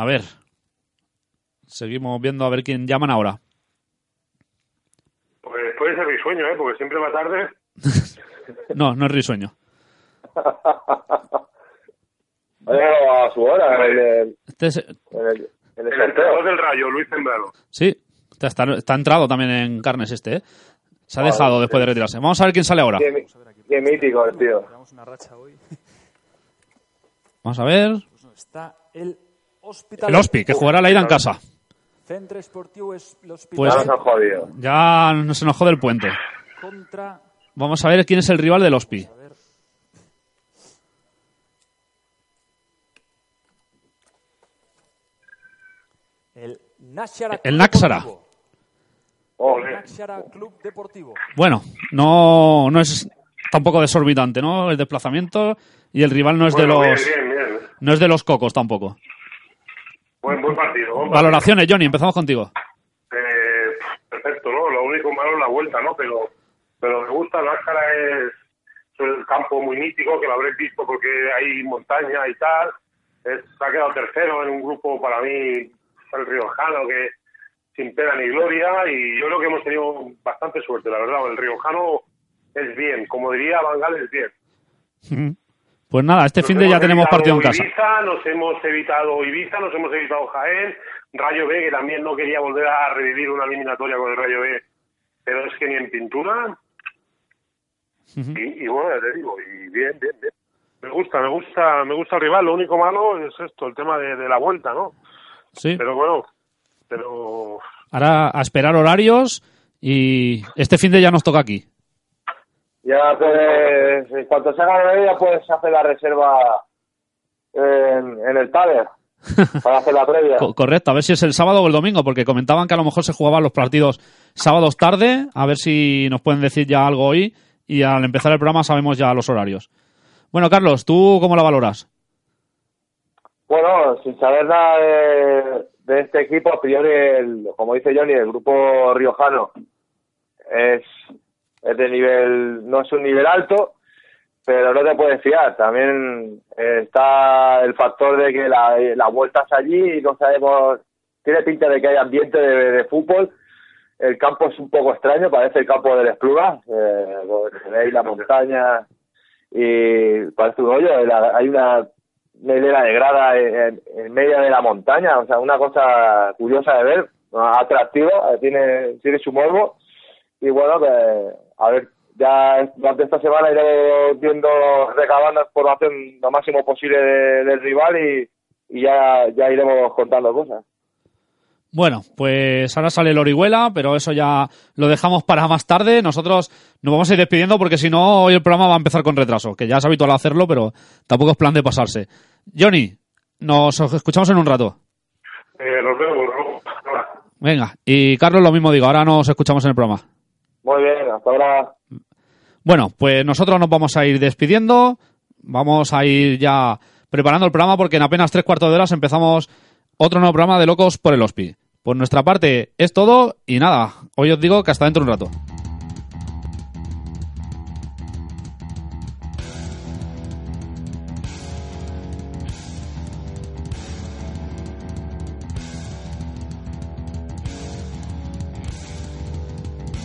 A ver. Seguimos viendo a ver quién llaman ahora. Pues puede ser mi sueño, ¿eh? Porque siempre va tarde. No, no es risueño. Ha llegado a su hora en el, en Este es- el, en el entrenador del Rayo, Luis Zembrano. Sí, está, está, está entrado también en carnes este, ¿eh? Se ha dejado después de retirarse. Vamos a ver quién sale ahora. Qué, qué mítico el tío. Llevamos una racha hoy. Vamos a ver. Pues no, está el. El Ospi, que jugará la ida en casa. Pues- Ya no se nos jode el puente. Vamos a ver quién es el rival del Ospi. El Náxara El Club Náxara. Deportivo. Náxara Club Deportivo. Bueno, no, no es tampoco desorbitante, ¿no? El desplazamiento y el rival no es de los Bien, bien, bien. no es de los cocos tampoco. Buen, buen partido. buen partido. Valoraciones, Johnny, empezamos contigo. Eh, perfecto, ¿no? Lo único malo es la vuelta, ¿no? Pero, pero me gusta, Nájara es, es un campo muy mítico, que lo habréis visto porque hay montaña y tal. Es, se ha quedado tercero en un grupo, para mí, el Riojano, que sin pena ni gloria, y yo creo que hemos tenido bastante suerte, la verdad. El Riojano es bien, como diría Bangal, es bien. Pues nada, este Nos fin de ya tenemos partido en casa. Ibiza, nos hemos evitado Ibiza, nos hemos evitado Jaén, Rayo B, que también no quería volver a revivir una eliminatoria con el Rayo B, pero es que ni en pintura. y, y bueno, ya te digo, y bien, bien, bien. Me gusta, me gusta, me gusta el rival. Lo único malo es esto, el tema de, de la vuelta, ¿no? Sí. Pero bueno, pero Ahora a esperar horarios y este fin de ya nos toca aquí. Ya puedes, en cuanto se haga de ya puedes hacer la reserva en, en el Taller para hacer la previa. Co- correcto, a ver si es el sábado o el domingo, porque comentaban que a lo mejor se jugaban los partidos sábados tarde, a ver si nos pueden decir ya algo hoy y al empezar el programa sabemos ya los horarios. Bueno, Carlos, ¿tú cómo la valoras? Bueno, sin saber nada de, de este equipo, a priori, el- como dice Johnny, el grupo riojano es, es de nivel, no es un nivel alto, pero no te puedes fiar. También eh, está el factor de que la, la vuelta es allí y no sabemos, tiene pinta de que hay ambiente de, de fútbol. El campo es un poco extraño, parece el campo del Espluga, eh, veis la montaña y parece un hoyo. Hay una hilera de grada en, en medio de la montaña, o sea, una cosa curiosa de ver, atractiva, tiene, tiene su morbo, y bueno, pues, a ver, ya durante esta semana iré viendo, recabando información lo máximo posible de- del rival y, y ya, ya iremos contando cosas. Bueno, pues ahora sale el Orihuela, pero eso ya lo dejamos para más tarde. Nosotros nos vamos a ir despidiendo porque si no, hoy el programa va a empezar con retraso, que ya es habitual hacerlo, pero tampoco es plan de pasarse. Johnny, nos escuchamos en un rato. eh, nos vemos. Venga, y Carlos lo mismo digo, ahora nos escuchamos en el programa. Muy bien, hasta ahora. Bueno, pues nosotros nos vamos a ir despidiendo, vamos a ir ya preparando el programa porque en apenas tres cuartos de horas empezamos otro nuevo programa de Locos por el Hospi. Por nuestra parte es todo y nada, hoy os digo que hasta dentro de un rato.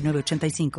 906985.